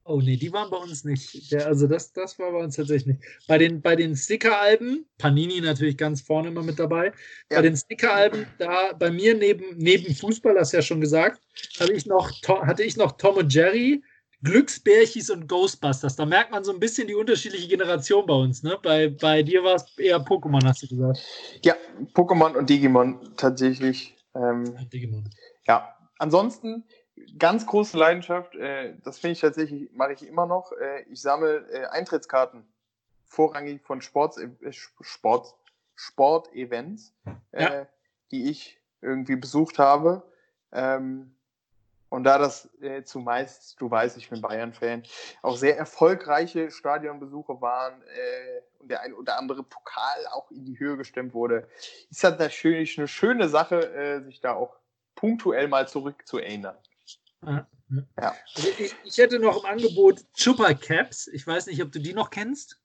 Oh nee, die waren bei uns nicht. Der, also das, das war bei uns tatsächlich nicht. Bei den, bei den Sticker-Alben, Panini natürlich ganz vorne immer mit dabei. Ja. Bei den Sticker-Alben, da bei mir neben, neben Fußball, hast du ja schon gesagt, hatte ich noch, hatte ich noch Tom und Jerry, Glücksbärchis und Ghostbusters. Da merkt man so ein bisschen die unterschiedliche Generation bei uns. Ne? Bei, bei dir war es eher Pokémon, hast du gesagt. Ja, Pokémon und Digimon tatsächlich. Ähm, Digimon. Ja, ansonsten ganz große Leidenschaft, äh, das finde ich tatsächlich, mache ich immer noch. Äh, ich sammle äh, Eintrittskarten, vorrangig von Sports, äh, Sport, Sportevents, äh, ja. die ich irgendwie besucht habe. Ähm, und da das äh, zumeist, du weißt, ich bin Bayern-Fan, auch sehr erfolgreiche Stadionbesuche waren äh, und der ein oder andere Pokal auch in die Höhe gestemmt wurde, ist das natürlich eine schöne Sache, äh, sich da auch punktuell mal zurück zu erinnern. Ja. Also ich, ich, hätte noch im Angebot Chupa Caps. Ich weiß nicht, ob du die noch kennst.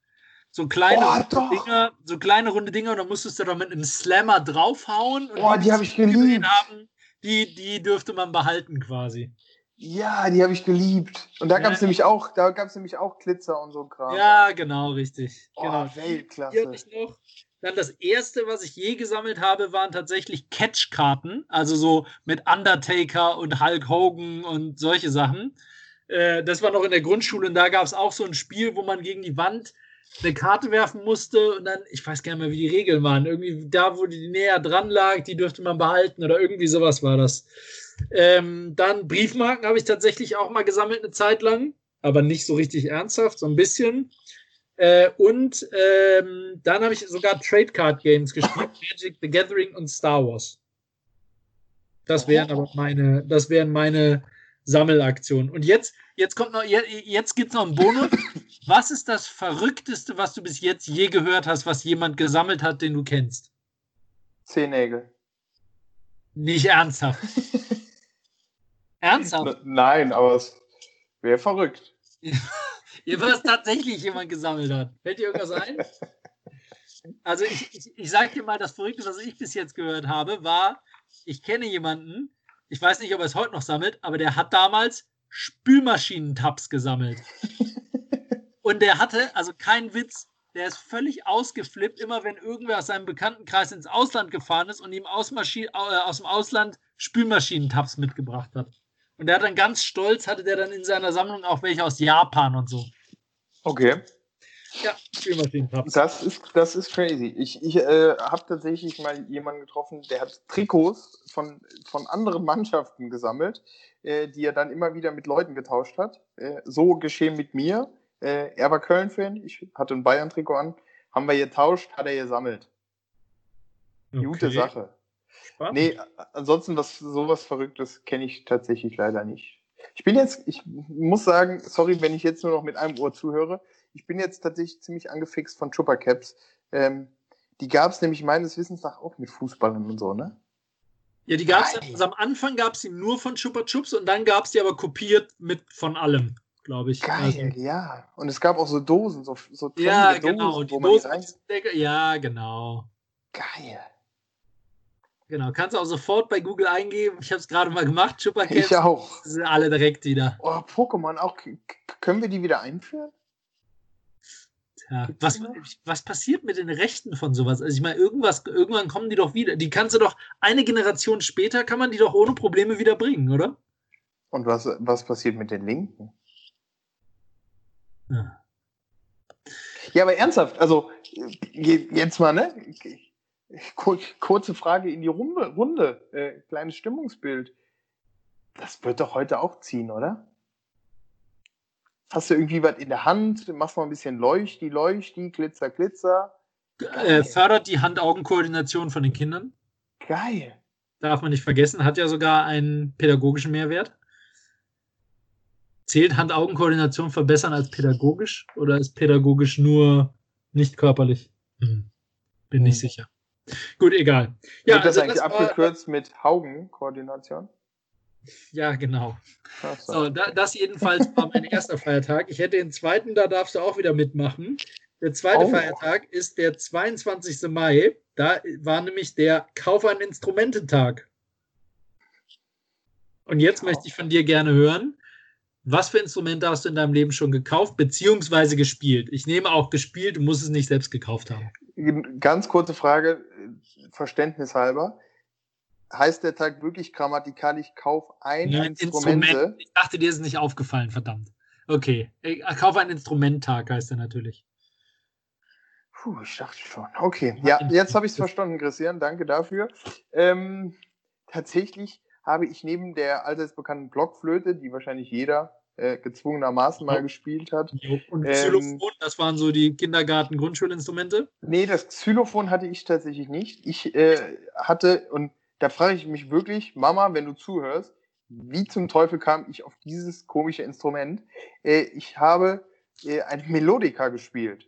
So kleine, oh, runde Dinger, so kleine runde Dinger und dann musstest du da mit einem Slammer draufhauen. Und oh, die habe ich geliebt. Haben, die, die dürfte man behalten quasi. Ja, die habe ich geliebt. Und da gab es nämlich auch, da gab es nämlich auch Glitzer und so ein Kram. Ja, genau, richtig. Oh, genau. Weltklasse. Die ich noch. Dann das erste, was ich je gesammelt habe, waren tatsächlich Catch-Karten. Also so mit Undertaker und Hulk Hogan und solche Sachen. Äh, das war noch in der Grundschule und da gab es auch so ein Spiel, wo man gegen die Wand eine Karte werfen musste und dann, ich weiß gar nicht mehr, wie die Regeln waren. Irgendwie da, wo die näher dran lag, die dürfte man behalten oder irgendwie sowas war das. Ähm, dann Briefmarken habe ich tatsächlich auch mal gesammelt eine Zeit lang, aber nicht so richtig ernsthaft, so ein bisschen. Äh, und ähm, dann habe ich sogar Trade Card Games gespielt, <laughs> Magic the Gathering und Star Wars. Das wären aber meine, das wären meine Sammelaktionen. Und jetzt, jetzt kommt noch, jetzt gibt es noch einen Bonus. <laughs> Was ist das Verrückteste, was du bis jetzt je gehört hast, was jemand gesammelt hat, den du kennst? Zehennägel. Nicht ernsthaft. <laughs> ernsthaft? Nein, aber es wäre verrückt. <laughs> Ihr was tatsächlich jemand gesammelt hat. Fällt dir irgendwas ein? <laughs> Also ich, ich, ich sage dir mal, das Verrückte, was ich bis jetzt gehört habe, war, ich kenne jemanden, ich weiß nicht, ob er es heute noch sammelt, aber der hat damals Spülmaschinentabs gesammelt. Und der hatte, also kein Witz, der ist völlig ausgeflippt, immer wenn irgendwer aus seinem Bekanntenkreis ins Ausland gefahren ist und ihm aus, Maschi äh, aus dem Ausland Spülmaschinentabs mitgebracht hat. Und der hat dann ganz stolz, hatte der dann in seiner Sammlung auch welche aus Japan und so. Okay. Ja, Spülmaschinentabs. Das ist, das ist crazy. Ich, ich äh, habe tatsächlich mal jemanden getroffen, der hat Trikots von, von anderen Mannschaften gesammelt, äh, die er dann immer wieder mit Leuten getauscht hat. Äh, so geschehen mit mir. Äh, er war Köln-Fan, ich hatte ein Bayern-Trikot an. Haben wir getauscht, hat er gesammelt. Okay. Gute Sache. Spannend. Nee, ansonsten was sowas Verrücktes kenne ich tatsächlich leider nicht. Ich bin jetzt, ich muss sagen, sorry, wenn ich jetzt nur noch mit einem Ohr zuhöre. Ich bin jetzt tatsächlich ziemlich angefixt von Chuppercaps. Ähm, die gab es nämlich meines Wissens nach auch mit Fußballern und so, ne? Ja, die gab es, also am Anfang gab es sie nur von Chupa Chups und dann gab es die aber kopiert mit von allem, glaube ich. Geil, also, ja. Und es gab auch so Dosen, so, so Ja, genau. Dosen, die Dosen ja, genau. Geil. Genau, kannst du auch sofort bei Google eingeben. Ich habe es gerade mal gemacht. Chupacabs. Ich auch. Sind alle direkt wieder. Oh, Pokémon auch. Können wir die wieder einführen? Ja, was, was passiert mit den Rechten von sowas? Also ich meine, irgendwas, irgendwann kommen die doch wieder. Die kannst du doch eine Generation später kann man die doch ohne Probleme wieder bringen, oder? Und was, was passiert mit den Linken? Ja. ja, aber ernsthaft, also jetzt mal, ne? Kurze Frage in die Runde, Runde. Äh, kleines Stimmungsbild. Das wird doch heute auch ziehen, oder? Hast du irgendwie was in der Hand? Machst mal ein bisschen Leuchti, Leuchti, Glitzer, Glitzer. Äh, fördert die Hand-Augen-Koordination von den Kindern. Geil. Darf man nicht vergessen, hat ja sogar einen pädagogischen Mehrwert. Zählt Hand-Augen-Koordination verbessern als pädagogisch oder ist pädagogisch nur nicht körperlich? Hm. Bin hm. nicht sicher. Gut, egal. Ja, Wird das also eigentlich das abgekürzt war, mit Augenkoordination? Ja, genau. So, da, das jedenfalls war mein erster Feiertag. Ich hätte den zweiten, da darfst du auch wieder mitmachen. Der zweite oh. Feiertag ist der 22. Mai. Da war nämlich der Kauf ein Instrumententag. Und jetzt ja. möchte ich von dir gerne hören, was für Instrumente hast du in deinem Leben schon gekauft beziehungsweise gespielt? Ich nehme auch gespielt, du musst es nicht selbst gekauft haben. Ganz kurze Frage, verständnishalber heißt der Tag wirklich grammatikalisch, kauf ein Instrumente? Instrument. Ich dachte, dir ist nicht aufgefallen, verdammt. Okay, kauf ein Instrumenttag heißt er natürlich. Puh, ich dachte schon. Okay, ja, jetzt habe ich es verstanden, Christian. Danke dafür. Ähm, tatsächlich habe ich neben der allseits bekannten Blockflöte, die wahrscheinlich jeder äh, gezwungenermaßen mal gespielt hat. Und Xylophon, ähm, das waren so die Kindergarten-Grundschulinstrumente? Nee, das Xylophon hatte ich tatsächlich nicht. Ich äh, hatte, und da frage ich mich wirklich, Mama, wenn du zuhörst, wie zum Teufel kam ich auf dieses komische Instrument? Äh, ich habe äh, eine Melodika gespielt.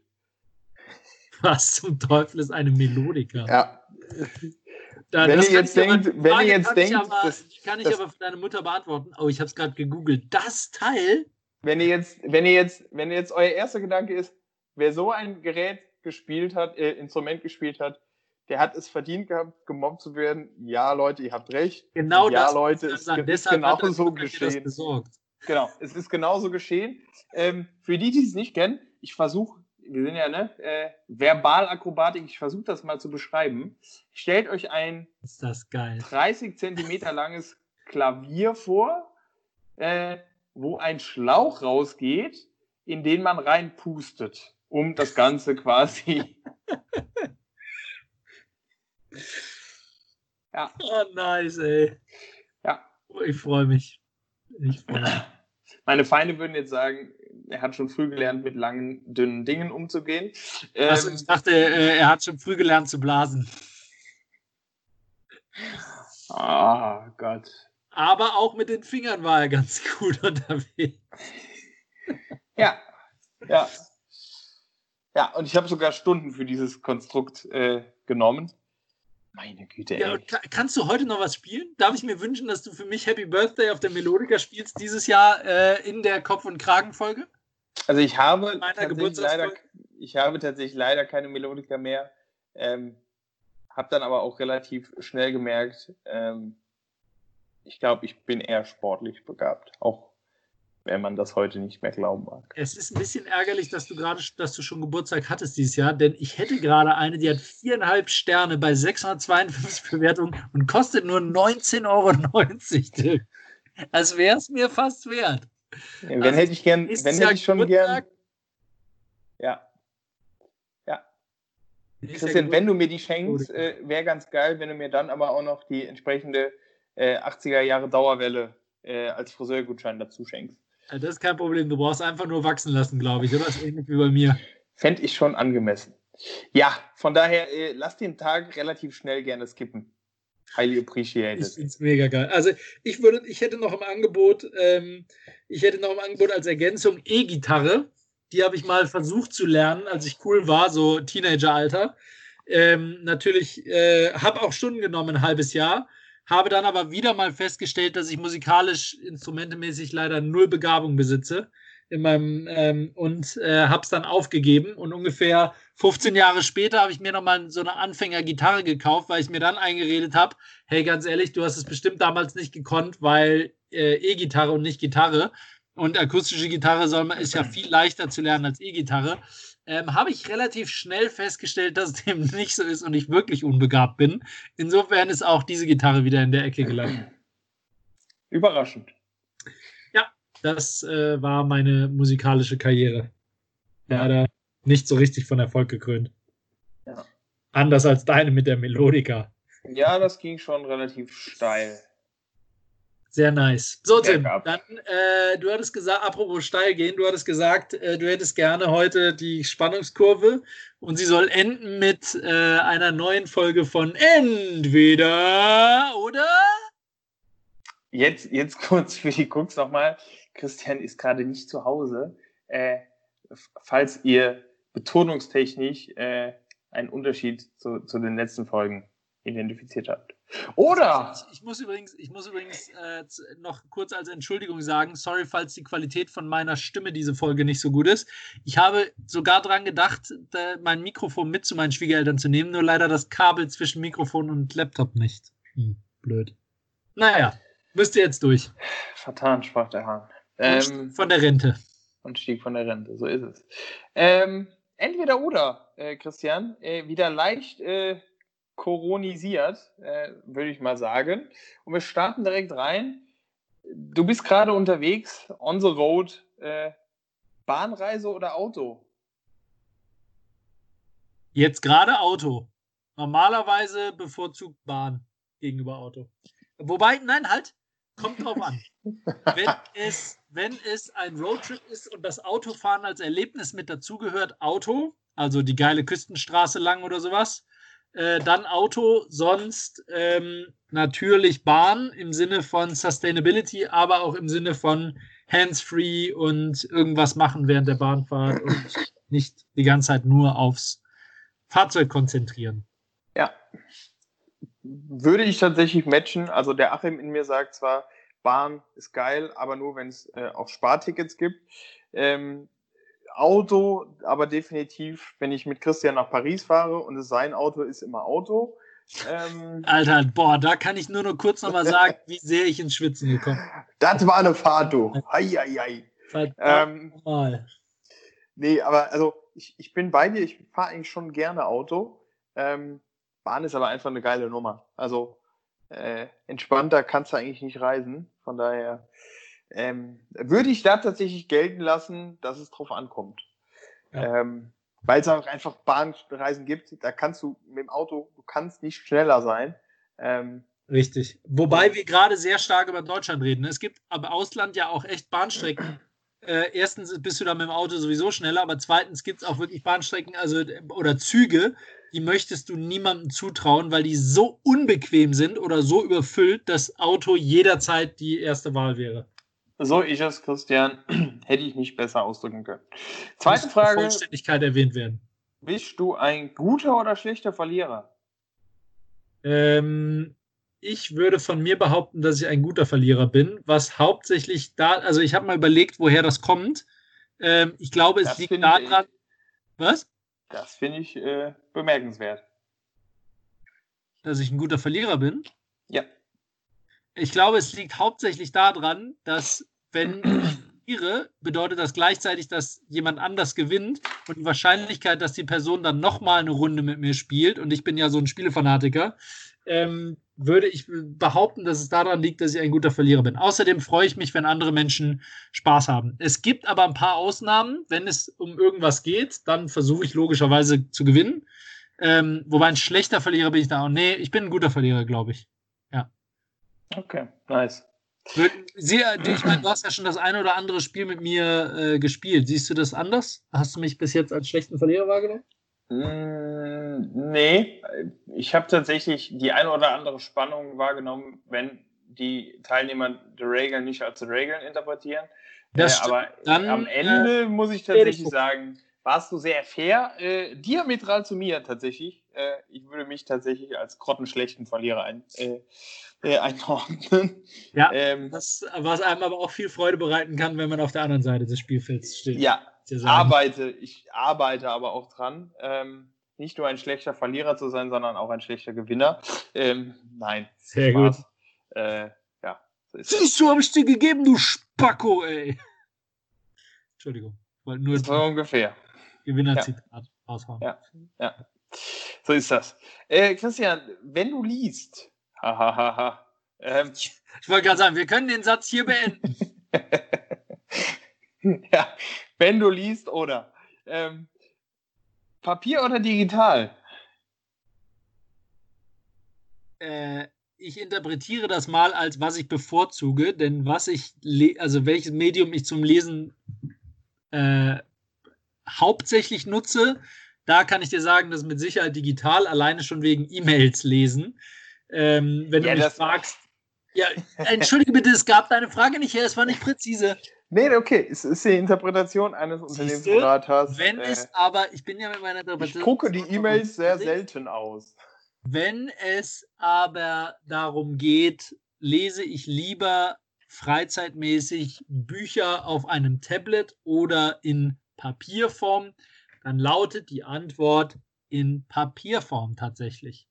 Was zum Teufel ist eine Melodika? Ja. <laughs> Da, wenn ihr jetzt denkt, aber, wenn ihr jetzt denkt, aber, das, kann ich das, aber für deine Mutter beantworten. Oh, ich habe es gerade gegoogelt. Das Teil? Wenn ihr jetzt, wenn ihr jetzt, wenn jetzt euer erster Gedanke ist, wer so ein Gerät gespielt hat, äh, Instrument gespielt hat, der hat es verdient gehabt, gemobbt zu werden. Ja, Leute, ihr habt recht. Genau ja, das. Leute, es ist genau so geschehen. Genau, es ist genauso geschehen. Ähm, für die, die es nicht kennen, ich versuche, wir sind ja ne, äh, Verbalakrobatik, ich versuche das mal zu beschreiben. Stellt euch ein ist das geil. 30 Zentimeter langes Klavier vor, äh, wo ein Schlauch rausgeht, in den man reinpustet. um das Ganze quasi. <laughs> ja. Oh, nice, ey. Ja. Ich freue mich. Ich freu mich. Meine Feinde würden jetzt sagen, er hat schon früh gelernt, mit langen, dünnen Dingen umzugehen. Also ich dachte, äh, er hat schon früh gelernt zu blasen. Ah, oh Gott. Aber auch mit den Fingern war er ganz <laughs> gut unterwegs. Ja, ja. Ja, und ich habe sogar Stunden für dieses Konstrukt äh, genommen. Meine Güte, ey. Ja, kannst du heute noch was spielen? Darf ich mir wünschen, dass du für mich Happy Birthday auf der Melodica spielst dieses Jahr äh, in der Kopf- und Kragenfolge? Also ich habe, tatsächlich leider, ich habe tatsächlich leider keine Melodica mehr. Ähm, habe dann aber auch relativ schnell gemerkt, ähm, ich glaube, ich bin eher sportlich begabt. Auch wenn man das heute nicht mehr glauben mag. Es ist ein bisschen ärgerlich, dass du gerade, dass du schon Geburtstag hattest dieses Jahr, denn ich hätte gerade eine, die hat viereinhalb Sterne bei 652 Bewertungen und kostet nur 19,90 Euro. Als wäre es mir fast wert. Ja, wenn also, hätte ich gern, wenn hätte ich schon Geburtstag, gern. Ja. Ja. Christian, wenn du mir die schenkst, äh, wäre ganz geil, wenn du mir dann aber auch noch die entsprechende äh, 80er Jahre Dauerwelle äh, als Friseurgutschein dazu schenkst. Das ist kein Problem. Du brauchst einfach nur wachsen lassen, glaube ich. Oder das ist ähnlich wie bei mir. Fände ich schon angemessen. Ja, von daher äh, lass den Tag relativ schnell gerne skippen. Highly appreciated. Ich finde es mega geil. Also ich würde, ich hätte noch im Angebot, ähm, ich hätte noch im Angebot als Ergänzung E-Gitarre. Die habe ich mal versucht zu lernen, als ich cool war, so Teenageralter. Ähm, natürlich, äh, habe auch Stunden genommen, ein halbes Jahr habe dann aber wieder mal festgestellt, dass ich musikalisch, instrumentemäßig leider null Begabung besitze in meinem ähm, und äh, habe es dann aufgegeben und ungefähr 15 Jahre später habe ich mir nochmal so eine Anfängergitarre gekauft, weil ich mir dann eingeredet habe, hey, ganz ehrlich, du hast es bestimmt damals nicht gekonnt, weil äh, E-Gitarre und nicht Gitarre und akustische Gitarre soll man, ist ja <clears throat> viel leichter zu lernen als E-Gitarre ähm, habe ich relativ schnell festgestellt, dass <laughs> dem nicht so ist und ich wirklich unbegabt bin. Insofern ist auch diese Gitarre wieder in der Ecke gelandet. Überraschend. Das äh, war meine musikalische Karriere. Leider ja. nicht so richtig von Erfolg gekrönt. Ja. Anders als deine mit der Melodika. Ja, das ging schon relativ steil. Sehr nice. So, Tim, dann, äh, du hattest gesagt, apropos steil gehen, du hattest gesagt, äh, du hättest gerne heute die Spannungskurve und sie soll enden mit äh, einer neuen Folge von Entweder oder? Jetzt, jetzt kurz für die Cooks nochmal. Christian ist gerade nicht zu Hause. Äh, falls ihr betonungstechnisch äh, einen Unterschied zu, zu den letzten Folgen identifiziert habt. Oder! Ich, ich muss übrigens, ich muss übrigens äh, noch kurz als Entschuldigung sagen, sorry, falls die Qualität von meiner Stimme diese Folge nicht so gut ist. Ich habe sogar daran gedacht, mein Mikrofon mit zu meinen Schwiegereltern zu nehmen, nur leider das Kabel zwischen Mikrofon und Laptop nicht. Hm, blöd. Naja, müsst ihr jetzt durch. Vertan, sprach der Hahn. Ähm, von der Rente. Und stieg von der Rente, so ist es. Ähm, entweder oder, äh, Christian. Äh, wieder leicht äh, koronisiert, äh, würde ich mal sagen. Und wir starten direkt rein. Du bist gerade unterwegs, on the road, äh, Bahnreise oder Auto? Jetzt gerade Auto. Normalerweise bevorzugt Bahn gegenüber Auto. Wobei, nein, halt, kommt drauf an. <laughs> wenn, es, wenn es ein Roadtrip ist und das Autofahren als Erlebnis mit dazugehört, Auto, also die geile Küstenstraße lang oder sowas, äh, dann Auto, sonst ähm, natürlich Bahn im Sinne von Sustainability, aber auch im Sinne von Hands-free und irgendwas machen während der Bahnfahrt und nicht die ganze Zeit nur aufs Fahrzeug konzentrieren. Ja. Würde ich tatsächlich matchen. Also der Achim in mir sagt zwar, Bahn ist geil, aber nur wenn es äh, auch Spartickets gibt. Ähm, Auto, aber definitiv, wenn ich mit Christian nach Paris fahre und es sein Auto ist immer Auto. Ähm, <laughs> Alter, boah, da kann ich nur noch kurz nochmal sagen, <laughs> wie sehr ich ins Schwitzen gekommen bin. Das war eine Fahrt, du. Ei, Ähm, nee, aber also ich, ich bin bei dir, ich fahre eigentlich schon gerne Auto. Ähm, Bahn ist aber einfach eine geile Nummer. Also äh, entspannter kannst du eigentlich nicht reisen. Von daher ähm, würde ich da tatsächlich gelten lassen, dass es drauf ankommt. Ja. Ähm, weil es auch einfach Bahnreisen gibt, da kannst du mit dem Auto, du kannst nicht schneller sein. Ähm, Richtig. Wobei wir gerade sehr stark über Deutschland reden. Es gibt aber Ausland ja auch echt Bahnstrecken. Äh, erstens bist du da mit dem Auto sowieso schneller, aber zweitens gibt es auch wirklich Bahnstrecken, also oder Züge, die möchtest du niemandem zutrauen, weil die so unbequem sind oder so überfüllt, dass Auto jederzeit die erste Wahl wäre. So ich es, Christian, <clears throat> hätte ich nicht besser ausdrücken können. Zweite Frage. Vollständigkeit erwähnt werden. Bist du ein guter oder schlechter Verlierer? Ähm, ich würde von mir behaupten, dass ich ein guter Verlierer bin, was hauptsächlich da, also ich habe mal überlegt, woher das kommt. Ähm, ich glaube, es das liegt daran. Was? Das finde ich äh, bemerkenswert. Dass ich ein guter Verlierer bin? Ja. Ich glaube, es liegt hauptsächlich daran, dass wenn ich verliere, bedeutet das gleichzeitig, dass jemand anders gewinnt und die Wahrscheinlichkeit, dass die Person dann nochmal eine Runde mit mir spielt, und ich bin ja so ein Spielefanatiker, ähm, würde ich behaupten, dass es daran liegt, dass ich ein guter Verlierer bin. Außerdem freue ich mich, wenn andere Menschen Spaß haben. Es gibt aber ein paar Ausnahmen. Wenn es um irgendwas geht, dann versuche ich logischerweise zu gewinnen. Ähm, wobei ein schlechter Verlierer bin ich da auch. Nee, ich bin ein guter Verlierer, glaube ich. Ja. Okay, nice. Sie, ich meine, du hast ja schon das eine oder andere Spiel mit mir äh, gespielt. Siehst du das anders? Hast du mich bis jetzt als schlechten Verlierer wahrgenommen? Mm, nee, ich habe tatsächlich die eine oder andere Spannung wahrgenommen, wenn die Teilnehmer die Regeln nicht als Regeln interpretieren. Äh, aber Dann, am Ende äh, muss ich tatsächlich sagen, warst du sehr fair, äh, diametral zu mir tatsächlich. Äh, ich würde mich tatsächlich als grottenschlechten Verlierer ein, äh, äh, einordnen. Ja, ähm, das, was einem aber auch viel Freude bereiten kann, wenn man auf der anderen Seite des Spielfelds steht. Ja, arbeite, ich arbeite aber auch dran, ähm, nicht nur ein schlechter Verlierer zu sein, sondern auch ein schlechter Gewinner. Ähm, nein. Sehr Spaß. gut. Äh, ja. So Siehst du, habe ich dir gegeben, du Spacko, ey. Entschuldigung. Nur so ungefähr. Gewinnerzitat ja. raushauen. Ja, ja. So ist das. Äh, Christian, wenn du liest, hahaha. ähm, ich wollte gerade sagen, wir können den Satz hier beenden. <laughs> <laughs> ja, wenn du liest oder ähm, Papier oder digital? Äh, ich interpretiere das mal als was ich bevorzuge, denn was ich, also welches Medium ich zum Lesen äh, hauptsächlich nutze, da kann ich dir sagen, das ist mit Sicherheit digital, alleine schon wegen E-Mails lesen. Ähm, wenn ja, du mich fragst, ja, entschuldige bitte, es gab deine Frage nicht her, es war nicht präzise. Nee, okay, es ist die Interpretation eines Unternehmensberaters. Wenn äh, es aber, ich bin ja mit meiner Interpretation. Ich gucke die E-Mails sehr selten aus. Wenn es aber darum geht, lese ich lieber freizeitmäßig Bücher auf einem Tablet oder in Papierform, dann lautet die Antwort in Papierform tatsächlich.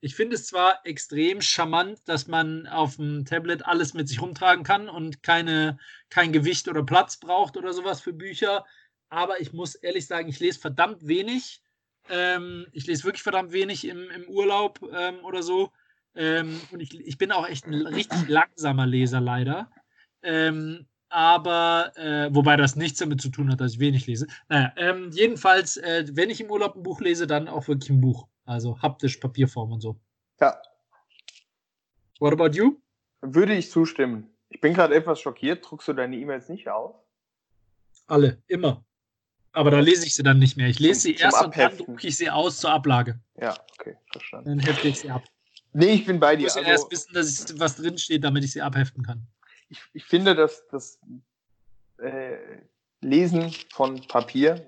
Ich finde es zwar extrem charmant, dass man auf dem Tablet alles mit sich rumtragen kann und keine, kein Gewicht oder Platz braucht oder sowas für Bücher, aber ich muss ehrlich sagen, ich lese verdammt wenig. Ähm, ich lese wirklich verdammt wenig im, im Urlaub ähm, oder so. Ähm, und ich, ich bin auch echt ein richtig langsamer Leser leider. Ähm, aber äh, wobei das nichts damit zu tun hat, dass ich wenig lese. Naja, ähm, jedenfalls, äh, wenn ich im Urlaub ein Buch lese, dann auch wirklich ein Buch. Also haptisch, Papierform und so. Ja. What about you? Würde ich zustimmen. Ich bin gerade etwas schockiert. Druckst du deine E-Mails nicht aus? Alle, immer. Aber da lese ich sie dann nicht mehr. Ich lese sie erst Abheften. und dann drucke ich sie aus zur Ablage. Ja, okay, verstanden. Dann hefte ich sie ab. Nee, ich bin bei dir. Ich muss also, erst wissen, dass ich, was drinsteht, damit ich sie abheften kann. Ich, ich finde, dass das äh, Lesen von Papier,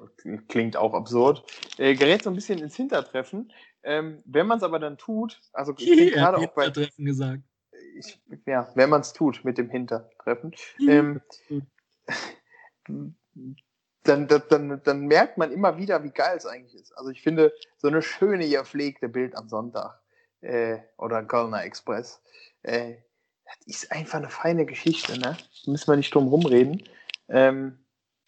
klingt auch absurd, äh, gerät so ein bisschen ins Hintertreffen. Ähm, wenn man es aber dann tut, also ich <laughs> bin gerade auch bei. Hintertreffen gesagt. Ich, ja, wenn man es tut mit dem Hintertreffen, ähm, <laughs> dann, dann, dann merkt man immer wieder, wie geil es eigentlich ist. Also ich finde, so eine schöne, gepflegte Bild am Sonntag äh, oder Kölner Express, äh, das ist einfach eine feine Geschichte, ne? Da müssen wir nicht drum rumreden. Ähm,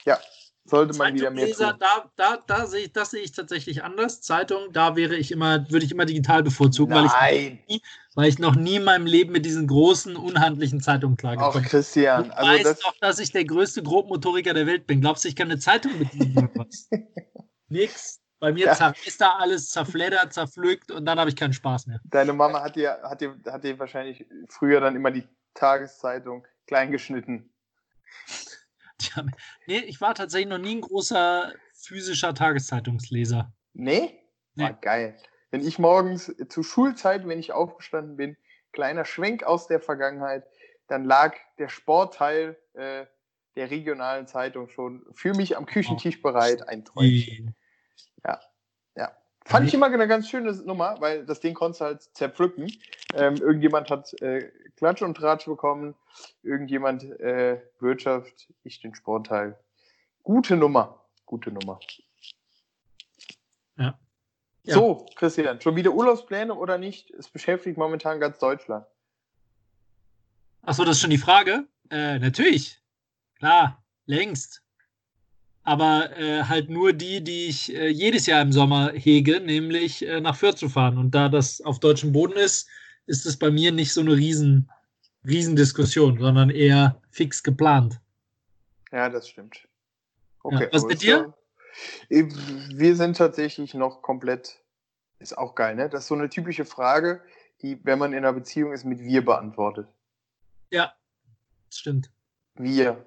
ja, sollte man wieder mehr tun. Da, da, da sehe ich, das sehe ich tatsächlich anders. Zeitung, da wäre ich immer, würde ich immer digital bevorzugen, Nein. weil ich, nie, weil ich noch nie in meinem Leben mit diesen großen, unhandlichen Zeitungen klargekommen bin. Auch Christian. Du also weißt das doch, dass ich der größte Grobmotoriker der Welt bin. Glaubst du, ich kann eine Zeitung bedienen <laughs> nix. Bei mir ja. ist da alles zerfleddert, zerpflückt und dann habe ich keinen Spaß mehr. Deine Mama hat dir, hat, dir, hat dir wahrscheinlich früher dann immer die Tageszeitung klein geschnitten. <laughs> Ja, nee, ich war tatsächlich noch nie ein großer physischer Tageszeitungsleser. Nee? nee. War geil. Wenn ich morgens zu Schulzeit, wenn ich aufgestanden bin, kleiner Schwenk aus der Vergangenheit, dann lag der Sportteil äh, der regionalen Zeitung schon für mich am Küchentisch bereit, ein Träumchen. Ja. Fand ich immer eine ganz schöne Nummer, weil das Ding konntest du halt zerpflücken. Ähm, irgendjemand hat äh, Klatsch und Tratsch bekommen, irgendjemand äh, Wirtschaft, ich den Sportteil. Gute Nummer, gute Nummer. Ja. ja. So, Christian, schon wieder Urlaubspläne oder nicht? Es beschäftigt momentan ganz Deutschland. Achso, das ist schon die Frage? Äh, natürlich. Klar, längst. Aber äh, halt nur die, die ich äh, jedes Jahr im Sommer hege, nämlich äh, nach Fürth zu fahren. Und da das auf deutschem Boden ist, ist es bei mir nicht so eine riesen, Riesendiskussion, sondern eher fix geplant. Ja, das stimmt. Okay, ja, was mit dir? Wir sind tatsächlich noch komplett, ist auch geil, ne? Das ist so eine typische Frage, die, wenn man in einer Beziehung ist, mit wir beantwortet. Ja, das stimmt. Wir.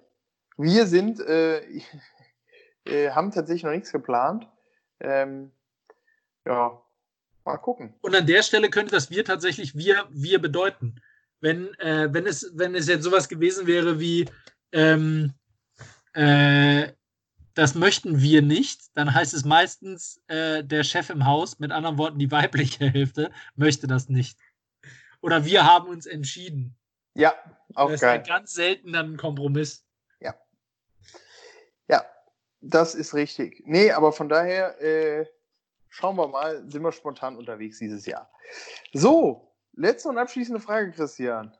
Wir sind, äh, äh, haben tatsächlich noch nichts geplant. Ähm, ja, mal gucken. Und an der Stelle könnte das wir tatsächlich wir, wir bedeuten. Wenn, äh, wenn, es, wenn es jetzt sowas gewesen wäre wie, ähm, äh, das möchten wir nicht, dann heißt es meistens, äh, der Chef im Haus, mit anderen Worten die weibliche <laughs> Hälfte, möchte das nicht. Oder wir haben uns entschieden. Ja, auch das geil. ist ganz selten dann ein Kompromiss. Ja. Ja, das ist richtig. Nee, aber von daher äh, schauen wir mal, sind wir spontan unterwegs dieses Jahr. So, letzte und abschließende Frage, Christian.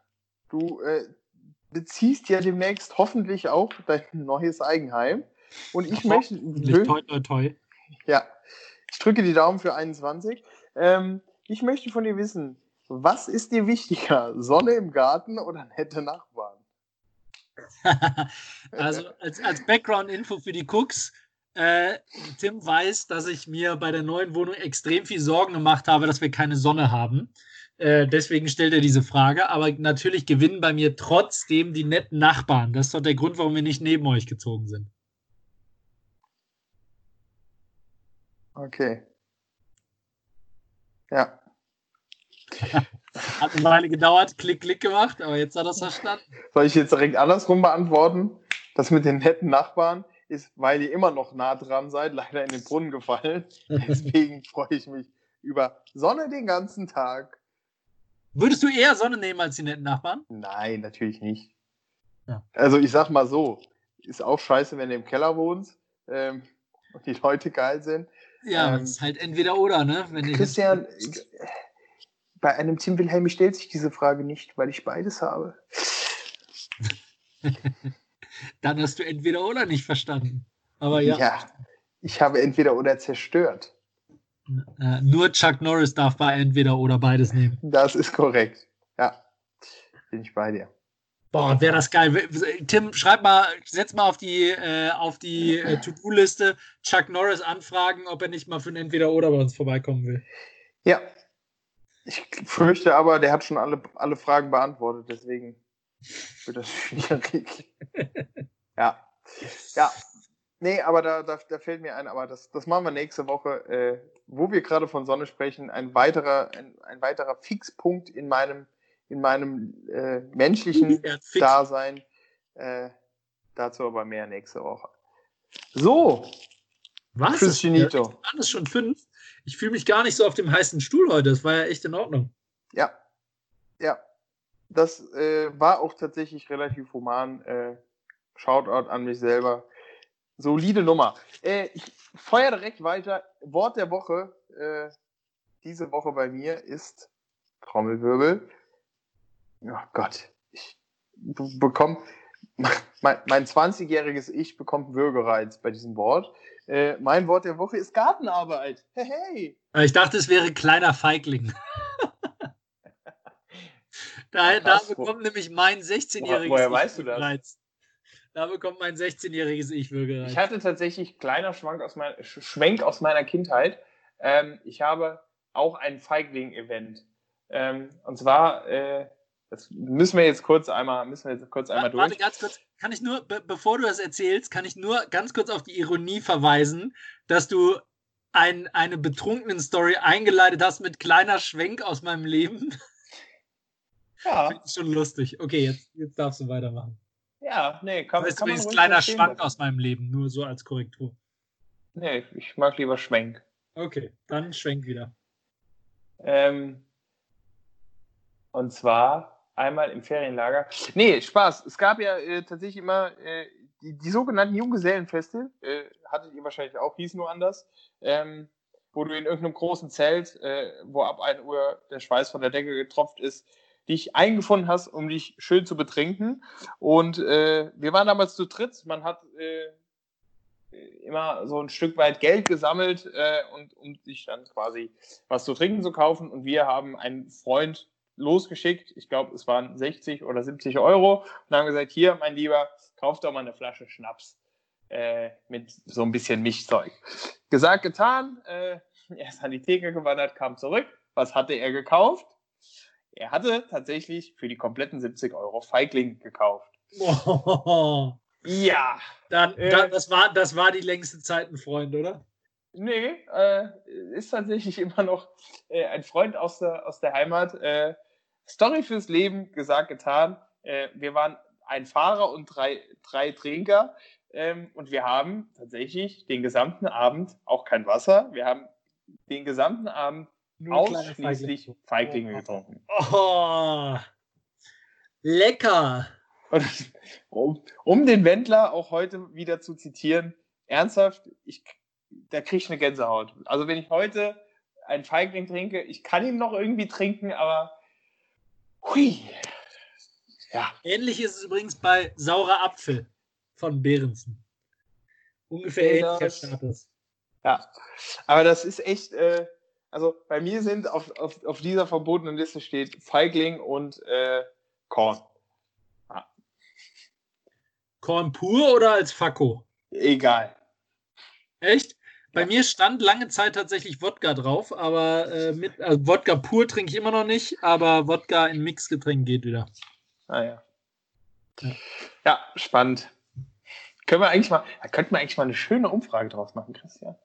Du äh, beziehst ja demnächst hoffentlich auch dein <laughs> neues Eigenheim. Und ich oh, möchte. Toi, toi, toi. Ja, ich drücke die Daumen für 21. Ähm, ich möchte von dir wissen, was ist dir wichtiger, Sonne im Garten oder nette Nachbarn? <laughs> also als, als Background-Info für die Cooks, äh, Tim weiß, dass ich mir bei der neuen Wohnung extrem viel Sorgen gemacht habe, dass wir keine Sonne haben. Äh, deswegen stellt er diese Frage. Aber natürlich gewinnen bei mir trotzdem die netten Nachbarn. Das ist doch der Grund, warum wir nicht neben euch gezogen sind. Okay. Ja. <laughs> Hat eine Weile gedauert, klick, klick gemacht, aber jetzt hat er es verstanden. Soll ich jetzt direkt andersrum beantworten? Das mit den netten Nachbarn ist, weil ihr immer noch nah dran seid, leider in den Brunnen gefallen. <laughs> Deswegen freue ich mich über Sonne den ganzen Tag. Würdest du eher Sonne nehmen als die netten Nachbarn? Nein, natürlich nicht. Ja. Also ich sag mal so, ist auch scheiße, wenn du im Keller wohnst ähm, und die Leute geil sind. Ja, ähm, ist halt entweder oder, ne? Wenn Christian, bei einem Tim Wilhelmi stellt sich diese Frage nicht, weil ich beides habe. <laughs> Dann hast du entweder oder nicht verstanden. Aber ja. Ja, ich habe entweder oder zerstört. Äh, nur Chuck Norris darf bei entweder oder beides nehmen. Das ist korrekt. Ja, bin ich bei dir. Boah, wäre das geil. Tim, schreib mal, setz mal auf die, äh, auf die äh, To-Do-Liste Chuck Norris anfragen, ob er nicht mal für ein Entweder-Oder bei uns vorbeikommen will. Ja, ich fürchte aber, der hat schon alle, alle Fragen beantwortet, deswegen wird das <laughs> schwierig. ja. Ja. Nee, aber da, da, da fällt mir ein, aber das, das machen wir nächste Woche, äh, wo wir gerade von Sonne sprechen, ein weiterer, ein, ein weiterer Fixpunkt in meinem, in meinem äh, menschlichen Dasein. Äh, dazu aber mehr nächste Woche. So. Was? Christianito. Ja, waren es schon fünf? Ich fühle mich gar nicht so auf dem heißen Stuhl heute. Das war ja echt in Ordnung. Ja. Ja. Das äh, war auch tatsächlich relativ human. Äh, Shoutout an mich selber. Solide Nummer. Äh, ich feuer direkt weiter. Wort der Woche äh, diese Woche bei mir ist Trommelwirbel. Oh Gott. Ich bekomme <laughs> mein, mein 20-jähriges Ich bekommt Würgereiz bei diesem Wort. Äh, mein Wort der Woche ist Gartenarbeit. Hey, hey. Ich dachte, es wäre kleiner Feigling. <laughs> da, da bekommt nämlich mein 16-jähriges Woher weißt du das? Reiz. Da bekommt mein 16-jähriges Ich Würgereiz. Ich hatte tatsächlich kleiner Schwank aus mein, Schwenk aus meiner Kindheit. Ähm, ich habe auch ein Feigling-Event. Ähm, und zwar, äh, das müssen wir jetzt kurz einmal, müssen wir jetzt kurz einmal durch. Warte, ganz kurz. Kann ich nur, be bevor du das erzählst, kann ich nur ganz kurz auf die Ironie verweisen, dass du ein, eine betrunkenen Story eingeleitet hast mit kleiner Schwenk aus meinem Leben. Ja. <laughs> Finde ich schon lustig. Okay, jetzt, jetzt darfst du weitermachen. Ja, nee, kann, das ist kann übrigens kleiner Schwank aus meinem Leben, nur so als Korrektur. Nee, ich mag lieber Schwenk. Okay, dann Schwenk wieder. Ähm, und zwar einmal im Ferienlager. Nee, Spaß. Es gab ja äh, tatsächlich immer äh, die, die, sogenannten Junggesellenfeste, äh, hattet ihr wahrscheinlich auch, hieß nur anders, ähm, wo du in irgendeinem großen Zelt, äh, wo ab 1 Uhr der Schweiß von der Decke getropft ist, dich eingefunden hast, um dich schön zu betrinken. Und äh, wir waren damals zu dritt. Man hat äh, immer so ein Stück weit Geld gesammelt, und, um sich dann quasi was zu trinken zu kaufen. Und wir haben einen Freund losgeschickt. Ich glaube, es waren 60 oder 70 Euro. Und haben gesagt, hier, mein Lieber, kauf doch mal eine Flasche Schnaps äh, mit so ein bisschen Milchzeug. Gesagt, getan. Äh, er ist an die Theke gewandert, kam zurück. Was hatte er gekauft? Er hatte tatsächlich für die kompletten 70 Euro Feigling gekauft. Oh. <laughs> Ja. Dann, äh, dann, das, war, das war die längste Zeit ein Freund, oder? Nee, äh, ist tatsächlich <laughs> immer noch äh, ein Freund aus der, aus der Heimat. Äh, Story fürs Leben, gesagt, getan. Äh, wir waren ein Fahrer und drei, drei Trinker. Ähm, und wir haben tatsächlich den gesamten Abend auch kein Wasser. Wir haben den gesamten Abend nur ausschließlich Feiglinge oh. getrunken. Oh, lecker! Und, <laughs> um, um, den Wendler auch heute wieder zu zitieren, ernsthaft, ich, da kriege ich eine Gänsehaut. Also wenn ich heute einen Feigling trinke, ich kann ihn noch irgendwie trinken, aber hui. Ja. Ähnlich ist es übrigens bei saurer Apfel von Behrensen. Ungefähr ähnlicher Status. Ja, aber das ist echt, äh, also bei mir sind auf, auf, auf dieser verbotenen Liste steht Feigling und äh, Korn. Ja. Korn pur oder als Fakko? Egal. Echt? Bei ja. mir stand lange Zeit tatsächlich Wodka drauf, aber äh, mit also Wodka pur trinke ich immer noch nicht, aber Wodka in Mixgetränk geht wieder. Ah ja. Ja, ja spannend. Können wir eigentlich mal, da könnten wir eigentlich mal eine schöne Umfrage draus machen, Christian.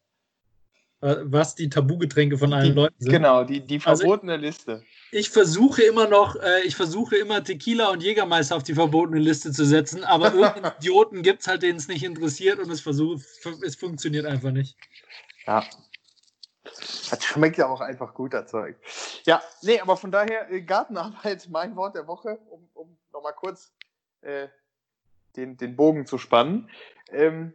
Was die Tabugetränke von allen die, Leuten sind. Genau, die, die also verbotene also Liste. Ich versuche immer noch, äh, ich versuche immer Tequila und Jägermeister auf die verbotene Liste zu setzen, aber <laughs> irgendeinen Idioten gibt es halt, denen es nicht interessiert und es versucht, es funktioniert einfach nicht. Ja. Das schmeckt ja auch einfach guter Zeug. Ja, nee, aber von daher, äh, Gartenarbeit, mein Wort der Woche, um, um nochmal kurz äh, den, den Bogen zu spannen. Ähm,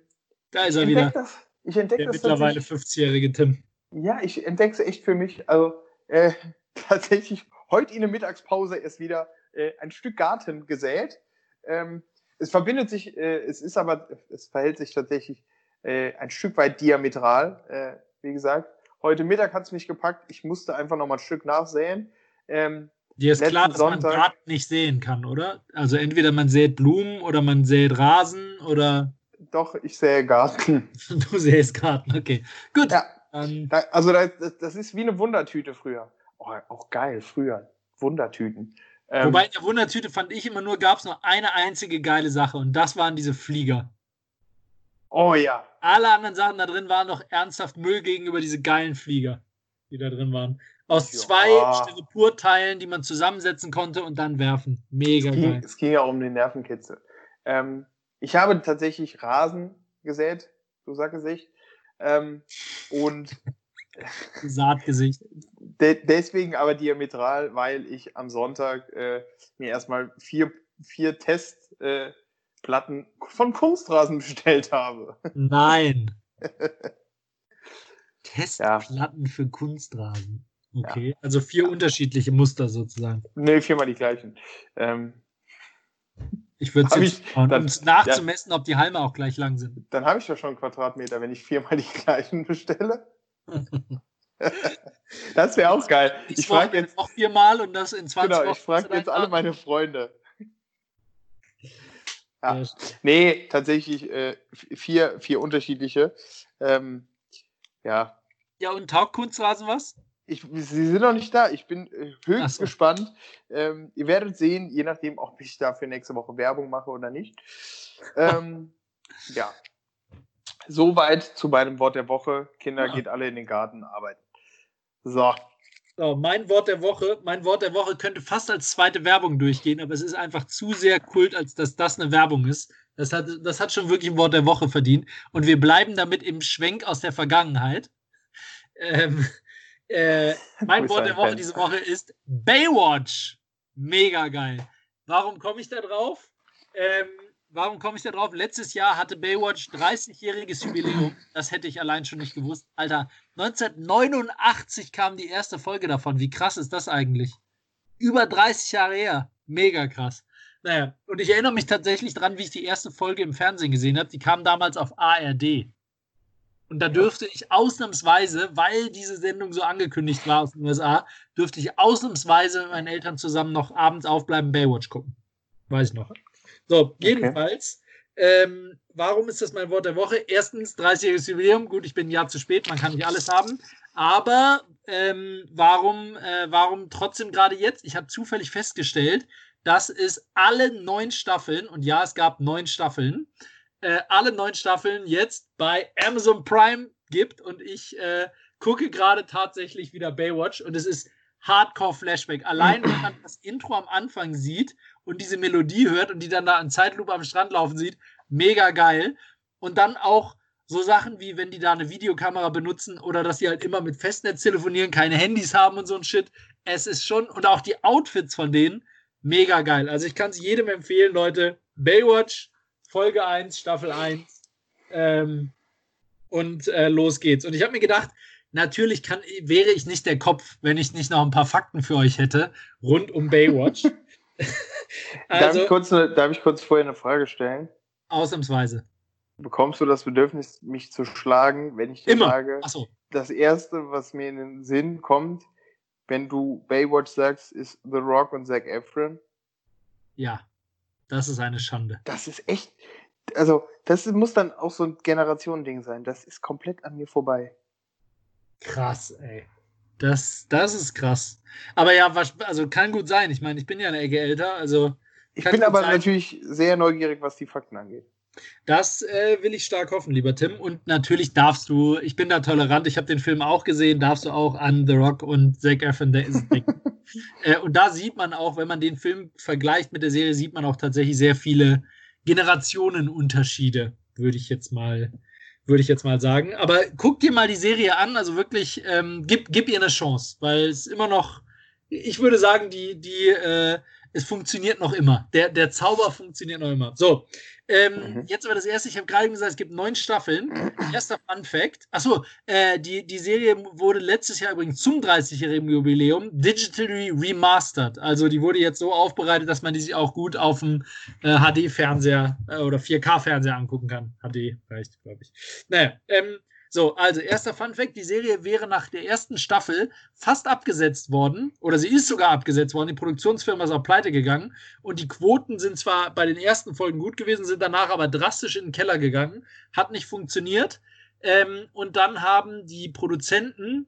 da ist er wieder. Das, ich entdecke Der mittlerweile 50-jährige Tim. Ja, ich entdecke es echt für mich. Also äh, <laughs> tatsächlich heute in der Mittagspause erst wieder äh, ein Stück Garten gesät. Ähm, es verbindet sich, äh, es ist aber, es verhält sich tatsächlich äh, ein Stück weit diametral. Äh, wie gesagt, heute Mittag hat es mich gepackt. Ich musste einfach noch mal ein Stück nachsäen. Ähm, Dir ist klar, dass Sonntag, man Garten nicht sehen kann, oder? Also entweder man sät Blumen oder man sät Rasen oder. Doch, ich sehe Garten. <laughs> Du sähst Garten, okay. Gut. Ja, um, da, also das, das, ist wie eine Wundertüte früher. Oh, auch geil, früher. Wundertüten. Ähm, Wobei in der Wundertüte fand ich immer nur, gab es nur eine einzige geile Sache und das waren diese Flieger. Oh ja. Alle anderen Sachen da drin waren noch ernsthaft Müll gegenüber diese geilen Flieger, die da drin waren. Aus ja. zwei Styropor-Teilen, die man zusammensetzen konnte und dann werfen. Mega es ging, geil. Es ging ja um den Nervenkitzel. Ähm, ich habe tatsächlich Rasen gesät, so Sackgesicht. Ähm, und Saatgesicht. De deswegen aber diametral, weil ich am Sonntag äh, mir erstmal vier, vier Testplatten äh, von Kunstrasen <laughs> bestellt habe. Nein. <laughs> Testplatten ja. für Kunstrasen. Okay, ja. also vier unterschiedliche Muster sozusagen. Nee, viermal die gleichen. Ähm, ich würde es um nachzumessen, ja, ob die Halme auch gleich lang sind. Dann habe ich ja schon einen Quadratmeter, wenn ich viermal die <laughs> gleichen bestelle. <laughs> das wäre auch geil. Ich, ich frage jetzt noch viermal und das in 20 Genau, ich frage jetzt alle meine Freunde. <laughs> Ja. Nee, tatsächlich äh, vier, vier unterschiedliche. Ähm, ja. Ja, und taugt Kunstrasen was? Ich, sie sind noch nicht da. Ich bin äh, höchst so. gespannt. Ähm, ihr werdet sehen, je nachdem, ob ich dafür nächste Woche Werbung mache oder nicht. Ähm, ja. Soweit zu meinem Wort der Woche. Kinder, ja. geht alle in den Garten arbeiten. So. So, mein Wort der Woche, mein Wort der Woche könnte fast als zweite Werbung durchgehen, aber es ist einfach zu sehr Kult, als dass das eine Werbung ist. Das hat, das hat schon wirklich ein Wort der Woche verdient. Und wir bleiben damit im Schwenk aus der Vergangenheit. Ähm, äh, <laughs> mein Wort der Woche Fan. diese Woche ist Baywatch. Mega geil. Warum komme ich da drauf? Ähm, warum komme ich da drauf? Letztes Jahr hatte Baywatch 30-jähriges Jubiläum. Das hätte ich allein schon nicht gewusst. Alter, 1989 kam die erste Folge davon. Wie krass ist das eigentlich? Über 30 Jahre her. Mega krass. Naja, und ich erinnere mich tatsächlich dran, wie ich die erste Folge im Fernsehen gesehen habe. Die kam damals auf ARD. Und da dürfte ich ausnahmsweise, weil diese Sendung so angekündigt war aus den USA, dürfte ich ausnahmsweise mit meinen Eltern zusammen noch abends aufbleiben, Baywatch gucken. Weiß ich noch. So, jedenfalls, okay. ähm, warum ist das mein Wort der Woche? Erstens, 30-jähriges Jubiläum. Gut, ich bin ein Jahr zu spät, man kann nicht alles haben. Aber ähm, warum, äh, warum trotzdem gerade jetzt? Ich habe zufällig festgestellt, dass es alle neun Staffeln, und ja, es gab neun Staffeln, äh, alle neun Staffeln jetzt bei Amazon Prime gibt und ich äh, gucke gerade tatsächlich wieder Baywatch und es ist Hardcore-Flashback. Allein wenn man das Intro am Anfang sieht und diese Melodie hört und die dann da in Zeitlupe am Strand laufen sieht, mega geil. Und dann auch so Sachen wie, wenn die da eine Videokamera benutzen oder dass sie halt immer mit Festnetz telefonieren, keine Handys haben und so ein Shit. Es ist schon, und auch die Outfits von denen, mega geil. Also ich kann es jedem empfehlen, Leute. Baywatch, Folge 1, Staffel 1. Ähm, und äh, los geht's. Und ich habe mir gedacht, natürlich kann, wäre ich nicht der Kopf, wenn ich nicht noch ein paar Fakten für euch hätte, rund um Baywatch. also, <laughs> <laughs> darf, ich kurz eine, darf ich kurz vorher eine Frage stellen? Ausnahmsweise. Bekommst du das Bedürfnis, mich zu schlagen, wenn ich dir Immer. sage, so. das Erste, was mir in den Sinn kommt, wenn du Baywatch sagst, ist The Rock und Zac Efron? Ja. Das ist eine Schande. Das ist echt. Also, das muss dann auch so ein Generationending sein. Das ist komplett an mir vorbei. Krass, ey. Das, das ist krass. Aber ja, was, also kann gut sein. Ich meine, ich bin ja eine Ecke älter, also. Ich bin aber sein. natürlich sehr neugierig, was die Fakten angeht. Das äh, will ich stark hoffen, lieber Tim. Und natürlich darfst du, ich bin da tolerant, ich habe den Film auch gesehen, darfst du auch an The Rock und Zac Efron denken. <laughs> äh, und da sieht man auch, wenn man den Film vergleicht mit der Serie, sieht man auch tatsächlich sehr viele Generationenunterschiede, würde ich jetzt mal, würde ich jetzt mal sagen. Aber guck dir mal die Serie an, also wirklich, ähm, gib, gib ihr eine Chance, weil es immer noch, ich würde sagen, die, die, äh, es funktioniert noch immer. Der, der Zauber funktioniert noch immer. So, ähm, mhm. Jetzt aber das erste, ich habe gerade gesagt, es gibt neun Staffeln. Erster Fun Fact. Achso, äh, die, die Serie wurde letztes Jahr übrigens zum 30-jährigen Jubiläum digitally remastered. Also die wurde jetzt so aufbereitet, dass man die sich auch gut auf dem äh, HD-Fernseher äh, oder 4K-Fernseher angucken kann. HD reicht, glaube ich. Naja, ähm, so, also erster Fun Fact: Die Serie wäre nach der ersten Staffel fast abgesetzt worden, oder sie ist sogar abgesetzt worden. Die Produktionsfirma ist auch pleite gegangen. Und die Quoten sind zwar bei den ersten Folgen gut gewesen, sind danach aber drastisch in den Keller gegangen. Hat nicht funktioniert. Ähm, und dann haben die Produzenten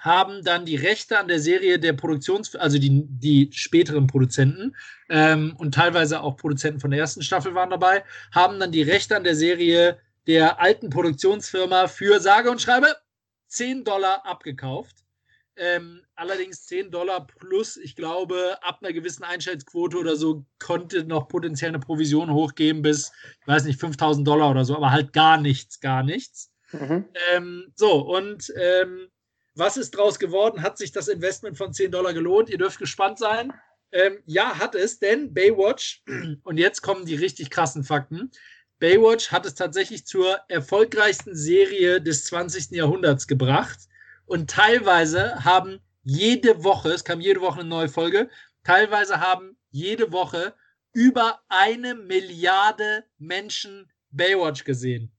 haben dann die Rechte an der Serie der Produktions, also die, die späteren Produzenten ähm, und teilweise auch Produzenten von der ersten Staffel waren dabei, haben dann die Rechte an der Serie der alten Produktionsfirma für sage und schreibe 10 Dollar abgekauft. Ähm, allerdings 10 Dollar plus, ich glaube, ab einer gewissen Einschaltquote oder so konnte noch potenziell eine Provision hochgeben bis, ich weiß nicht, 5000 Dollar oder so, aber halt gar nichts, gar nichts. Mhm. Ähm, so, und ähm, was ist draus geworden? Hat sich das Investment von 10 Dollar gelohnt? Ihr dürft gespannt sein. Ähm, ja, hat es, denn Baywatch, <clears throat> und jetzt kommen die richtig krassen Fakten, Baywatch hat es tatsächlich zur erfolgreichsten Serie des 20. Jahrhunderts gebracht. Und teilweise haben jede Woche, es kam jede Woche eine neue Folge, teilweise haben jede Woche über eine Milliarde Menschen Baywatch gesehen.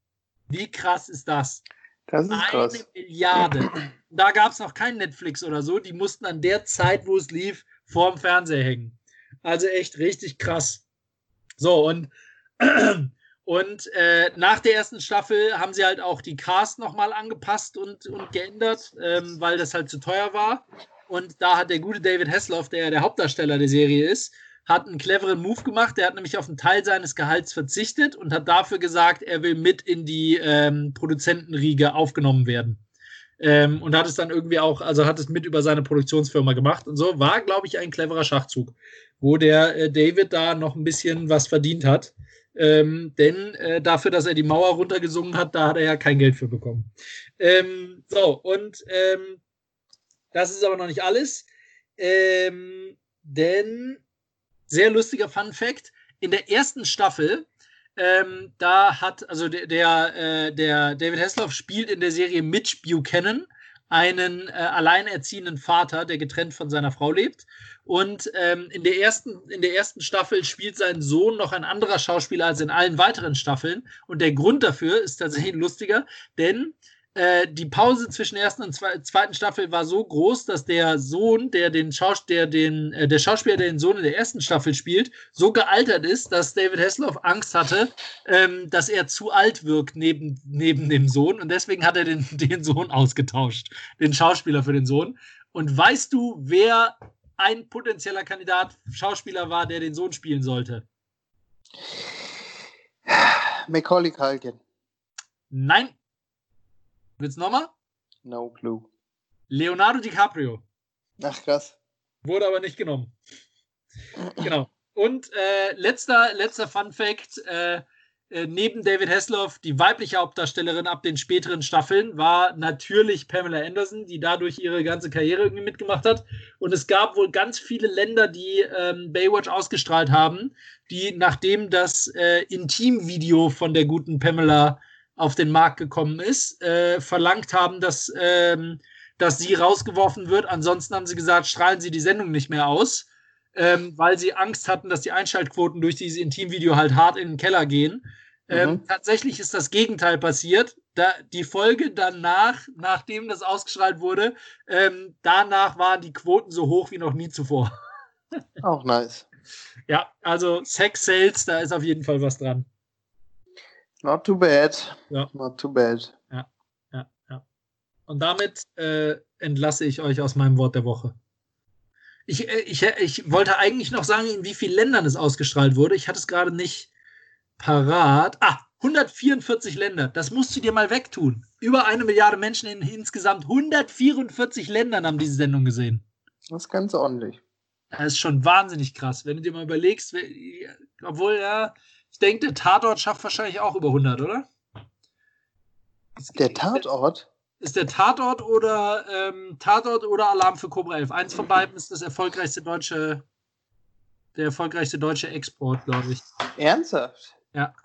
Wie krass ist das? Das ist eine krass. Milliarde. Da gab es noch kein Netflix oder so. Die mussten an der Zeit, wo es lief, vorm Fernseher hängen. Also echt richtig krass. So, und Und äh, nach der ersten Staffel haben sie halt auch die Cast nochmal angepasst und, und geändert, ähm, weil das halt zu teuer war. Und da hat der gute David Hasselhoff, der der Hauptdarsteller der Serie ist, hat einen cleveren Move gemacht. Der hat nämlich auf einen Teil seines Gehalts verzichtet und hat dafür gesagt, er will mit in die ähm, Produzentenriege aufgenommen werden. Ähm, und hat es dann irgendwie auch, also hat es mit über seine Produktionsfirma gemacht und so. War, glaube ich, ein cleverer Schachzug, wo der äh, David da noch ein bisschen was verdient hat. Ähm, denn äh, dafür, dass er die Mauer runtergesungen hat, da hat er ja kein Geld für bekommen. Ähm, so, und ähm, das ist aber noch nicht alles. Ähm, denn sehr lustiger Fun Fact: In der ersten Staffel, ähm, da hat, also der, der, äh, der David Hasselhoff spielt in der Serie Mitch Buchanan, einen äh, alleinerziehenden Vater, der getrennt von seiner Frau lebt. Und ähm, in, der ersten, in der ersten Staffel spielt sein Sohn noch ein anderer Schauspieler als in allen weiteren Staffeln. Und der Grund dafür ist tatsächlich lustiger, denn äh, die Pause zwischen ersten und zweiten Staffel war so groß, dass der Sohn, der den, Schaus der, den äh, der Schauspieler, der den Sohn in der ersten Staffel spielt, so gealtert ist, dass David Hasselhoff Angst hatte, ähm, dass er zu alt wirkt neben, neben dem Sohn. Und deswegen hat er den, <laughs> den Sohn ausgetauscht, den Schauspieler für den Sohn. Und weißt du, wer ein potenzieller Kandidat Schauspieler war, der den Sohn spielen sollte? Macaulay Culkin. Nein, Willst du nochmal? No clue. Leonardo DiCaprio. Ach, krass. Wurde aber nicht genommen. genau. Und äh, letzter, letzter Fun Fact: äh, äh, Neben David Hasselhoff, die weibliche Hauptdarstellerin ab den späteren Staffeln, war natürlich Pamela Anderson, die dadurch ihre ganze Karriere irgendwie mitgemacht hat. Und es gab wohl ganz viele Länder, die ähm, Baywatch ausgestrahlt haben, die nachdem das äh, Intimvideo von der guten Pamela auf den Markt gekommen ist, äh, verlangt haben, dass, ähm, dass sie rausgeworfen wird. Ansonsten haben sie gesagt, strahlen sie die Sendung nicht mehr aus, ähm, weil sie Angst hatten, dass die Einschaltquoten durch dieses Intimvideo halt hart in den Keller gehen. Ähm, mhm. tatsächlich ist das Gegenteil passiert. Da, die Folge danach, nachdem das ausgestrahlt wurde, ähm, danach waren die Quoten so hoch wie noch nie zuvor. <laughs> Auch nice. Ja, also Sex Sales, da ist auf jeden Fall was dran. Not too bad. Ja. Not too bad. Ja, ja, ja. Und damit äh, entlasse ich euch aus meinem Wort der Woche. Ich, äh, ich, ich wollte eigentlich noch sagen, in wie vielen Ländern es ausgestrahlt wurde. Ich hatte es gerade nicht parat. Ah, 144 Länder. Das musst du dir mal wegtun. Über eine Milliarde Menschen in insgesamt 144 Ländern haben diese Sendung gesehen. Das ist ganz ordentlich. Das ist schon wahnsinnig krass. Wenn du dir mal überlegst, obwohl ja, ich denke, der Tatort schafft wahrscheinlich auch über 100, oder? Der Tatort? Ist der Tatort oder ähm, Tatort oder Alarm für Cobra 11? Eins von beiden ist das erfolgreichste deutsche, der erfolgreichste deutsche Export, glaube ich. Ernsthaft? Ja.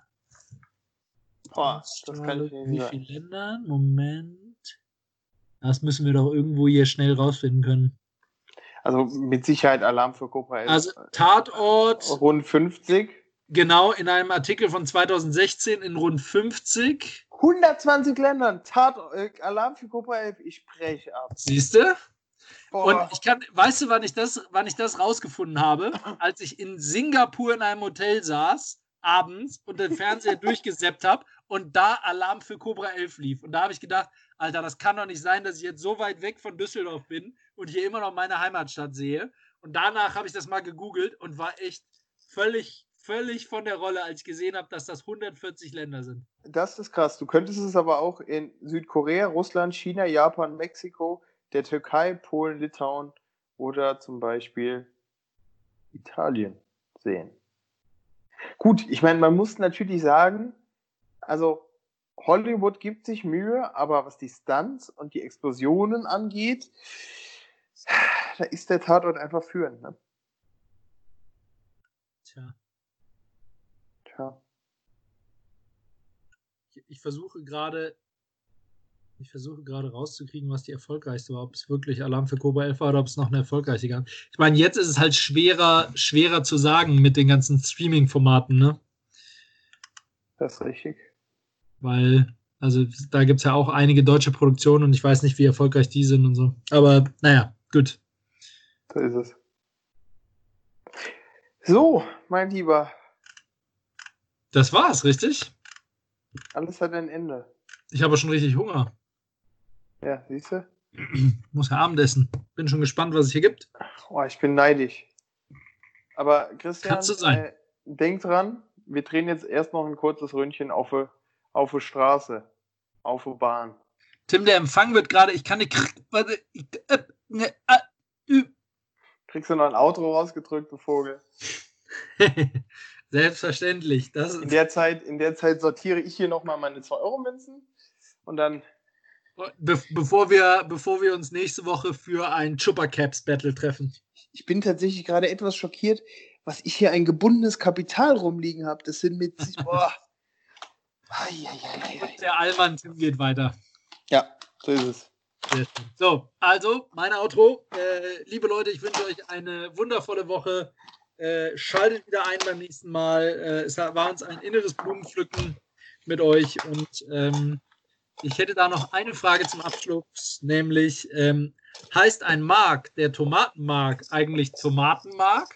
Boah, das kann ich nicht Wie viele Länder? Moment. Das müssen wir doch irgendwo hier schnell rausfinden können. Also mit Sicherheit Alarm für Cobra 11. Also Tatort. Rund 50. Genau, in einem Artikel von 2016 in rund 50. 120 Ländern. Tat, äh, Alarm für Cobra 11. Ich spreche ab. Siehst du? Und ich kann, weißt du, wann ich das, wann ich das rausgefunden habe? Als ich in Singapur in einem Hotel saß, abends und den Fernseher <laughs> durchgesäppt habe und da Alarm für Cobra 11 lief. Und da habe ich gedacht, Alter, das kann doch nicht sein, dass ich jetzt so weit weg von Düsseldorf bin und hier immer noch meine Heimatstadt sehe. Und danach habe ich das mal gegoogelt und war echt völlig völlig von der Rolle, als ich gesehen habe, dass das 140 Länder sind. Das ist krass. Du könntest es aber auch in Südkorea, Russland, China, Japan, Mexiko, der Türkei, Polen, Litauen oder zum Beispiel Italien sehen. Gut, ich meine, man muss natürlich sagen, also Hollywood gibt sich Mühe, aber was die Stunts und die Explosionen angeht, da ist der Tatort einfach führend. Ne? Tja. Ja. Ich, versuche gerade, ich versuche gerade rauszukriegen, was die erfolgreichste war. Ob es wirklich Alarm für Cobra 11 war oder ob es noch eine erfolgreiche gab. Ich meine, jetzt ist es halt schwerer, schwerer zu sagen mit den ganzen Streaming-Formaten, ne? Das ist richtig. Weil, also da gibt es ja auch einige deutsche Produktionen und ich weiß nicht, wie erfolgreich die sind und so. Aber naja, gut. So ist es. So, mein Lieber, Das war's, richtig? Alles hat ein Ende. Ich habe schon richtig Hunger. Ja, siehst du? <clears throat> Muss ja Abendessen. Bin schon gespannt, was es hier gibt. Oh, ich bin neidisch. Aber Christian, Kannst du sein. Äh, denk dran, wir drehen jetzt erst noch ein kurzes Ründchen auf auf die Straße, auf die Bahn. Tim, der Empfang wird gerade, ich kann nicht. Warte, ich, äh, ne, äh. Kriegst du noch ein Auto rausgedrückt, du Vogel? <laughs> Selbstverständlich. Das In der Zeit, in der Zeit sortiere ich hier nochmal meine 2-Euro-Münzen und dann. Be bevor, wir, bevor wir uns nächste Woche für ein Chupper Caps Battle treffen. Ich bin tatsächlich gerade etwas schockiert, was ich hier ein gebundenes Kapital rumliegen habe. Das sind mit. <laughs> Boah. Ei, ei, ei. Der Allmann Tim geht weiter. Ja, so ist es. So, also mein Outro. Äh, liebe Leute, ich wünsche euch eine wundervolle Woche. Äh, schaltet wieder ein beim nächsten Mal. Äh, es war uns ein inneres Blumenpflücken mit euch und ähm, ich hätte da noch eine Frage zum Abschluss, nämlich ähm, heißt ein Mark, der Tomatenmark, eigentlich Tomatenmark?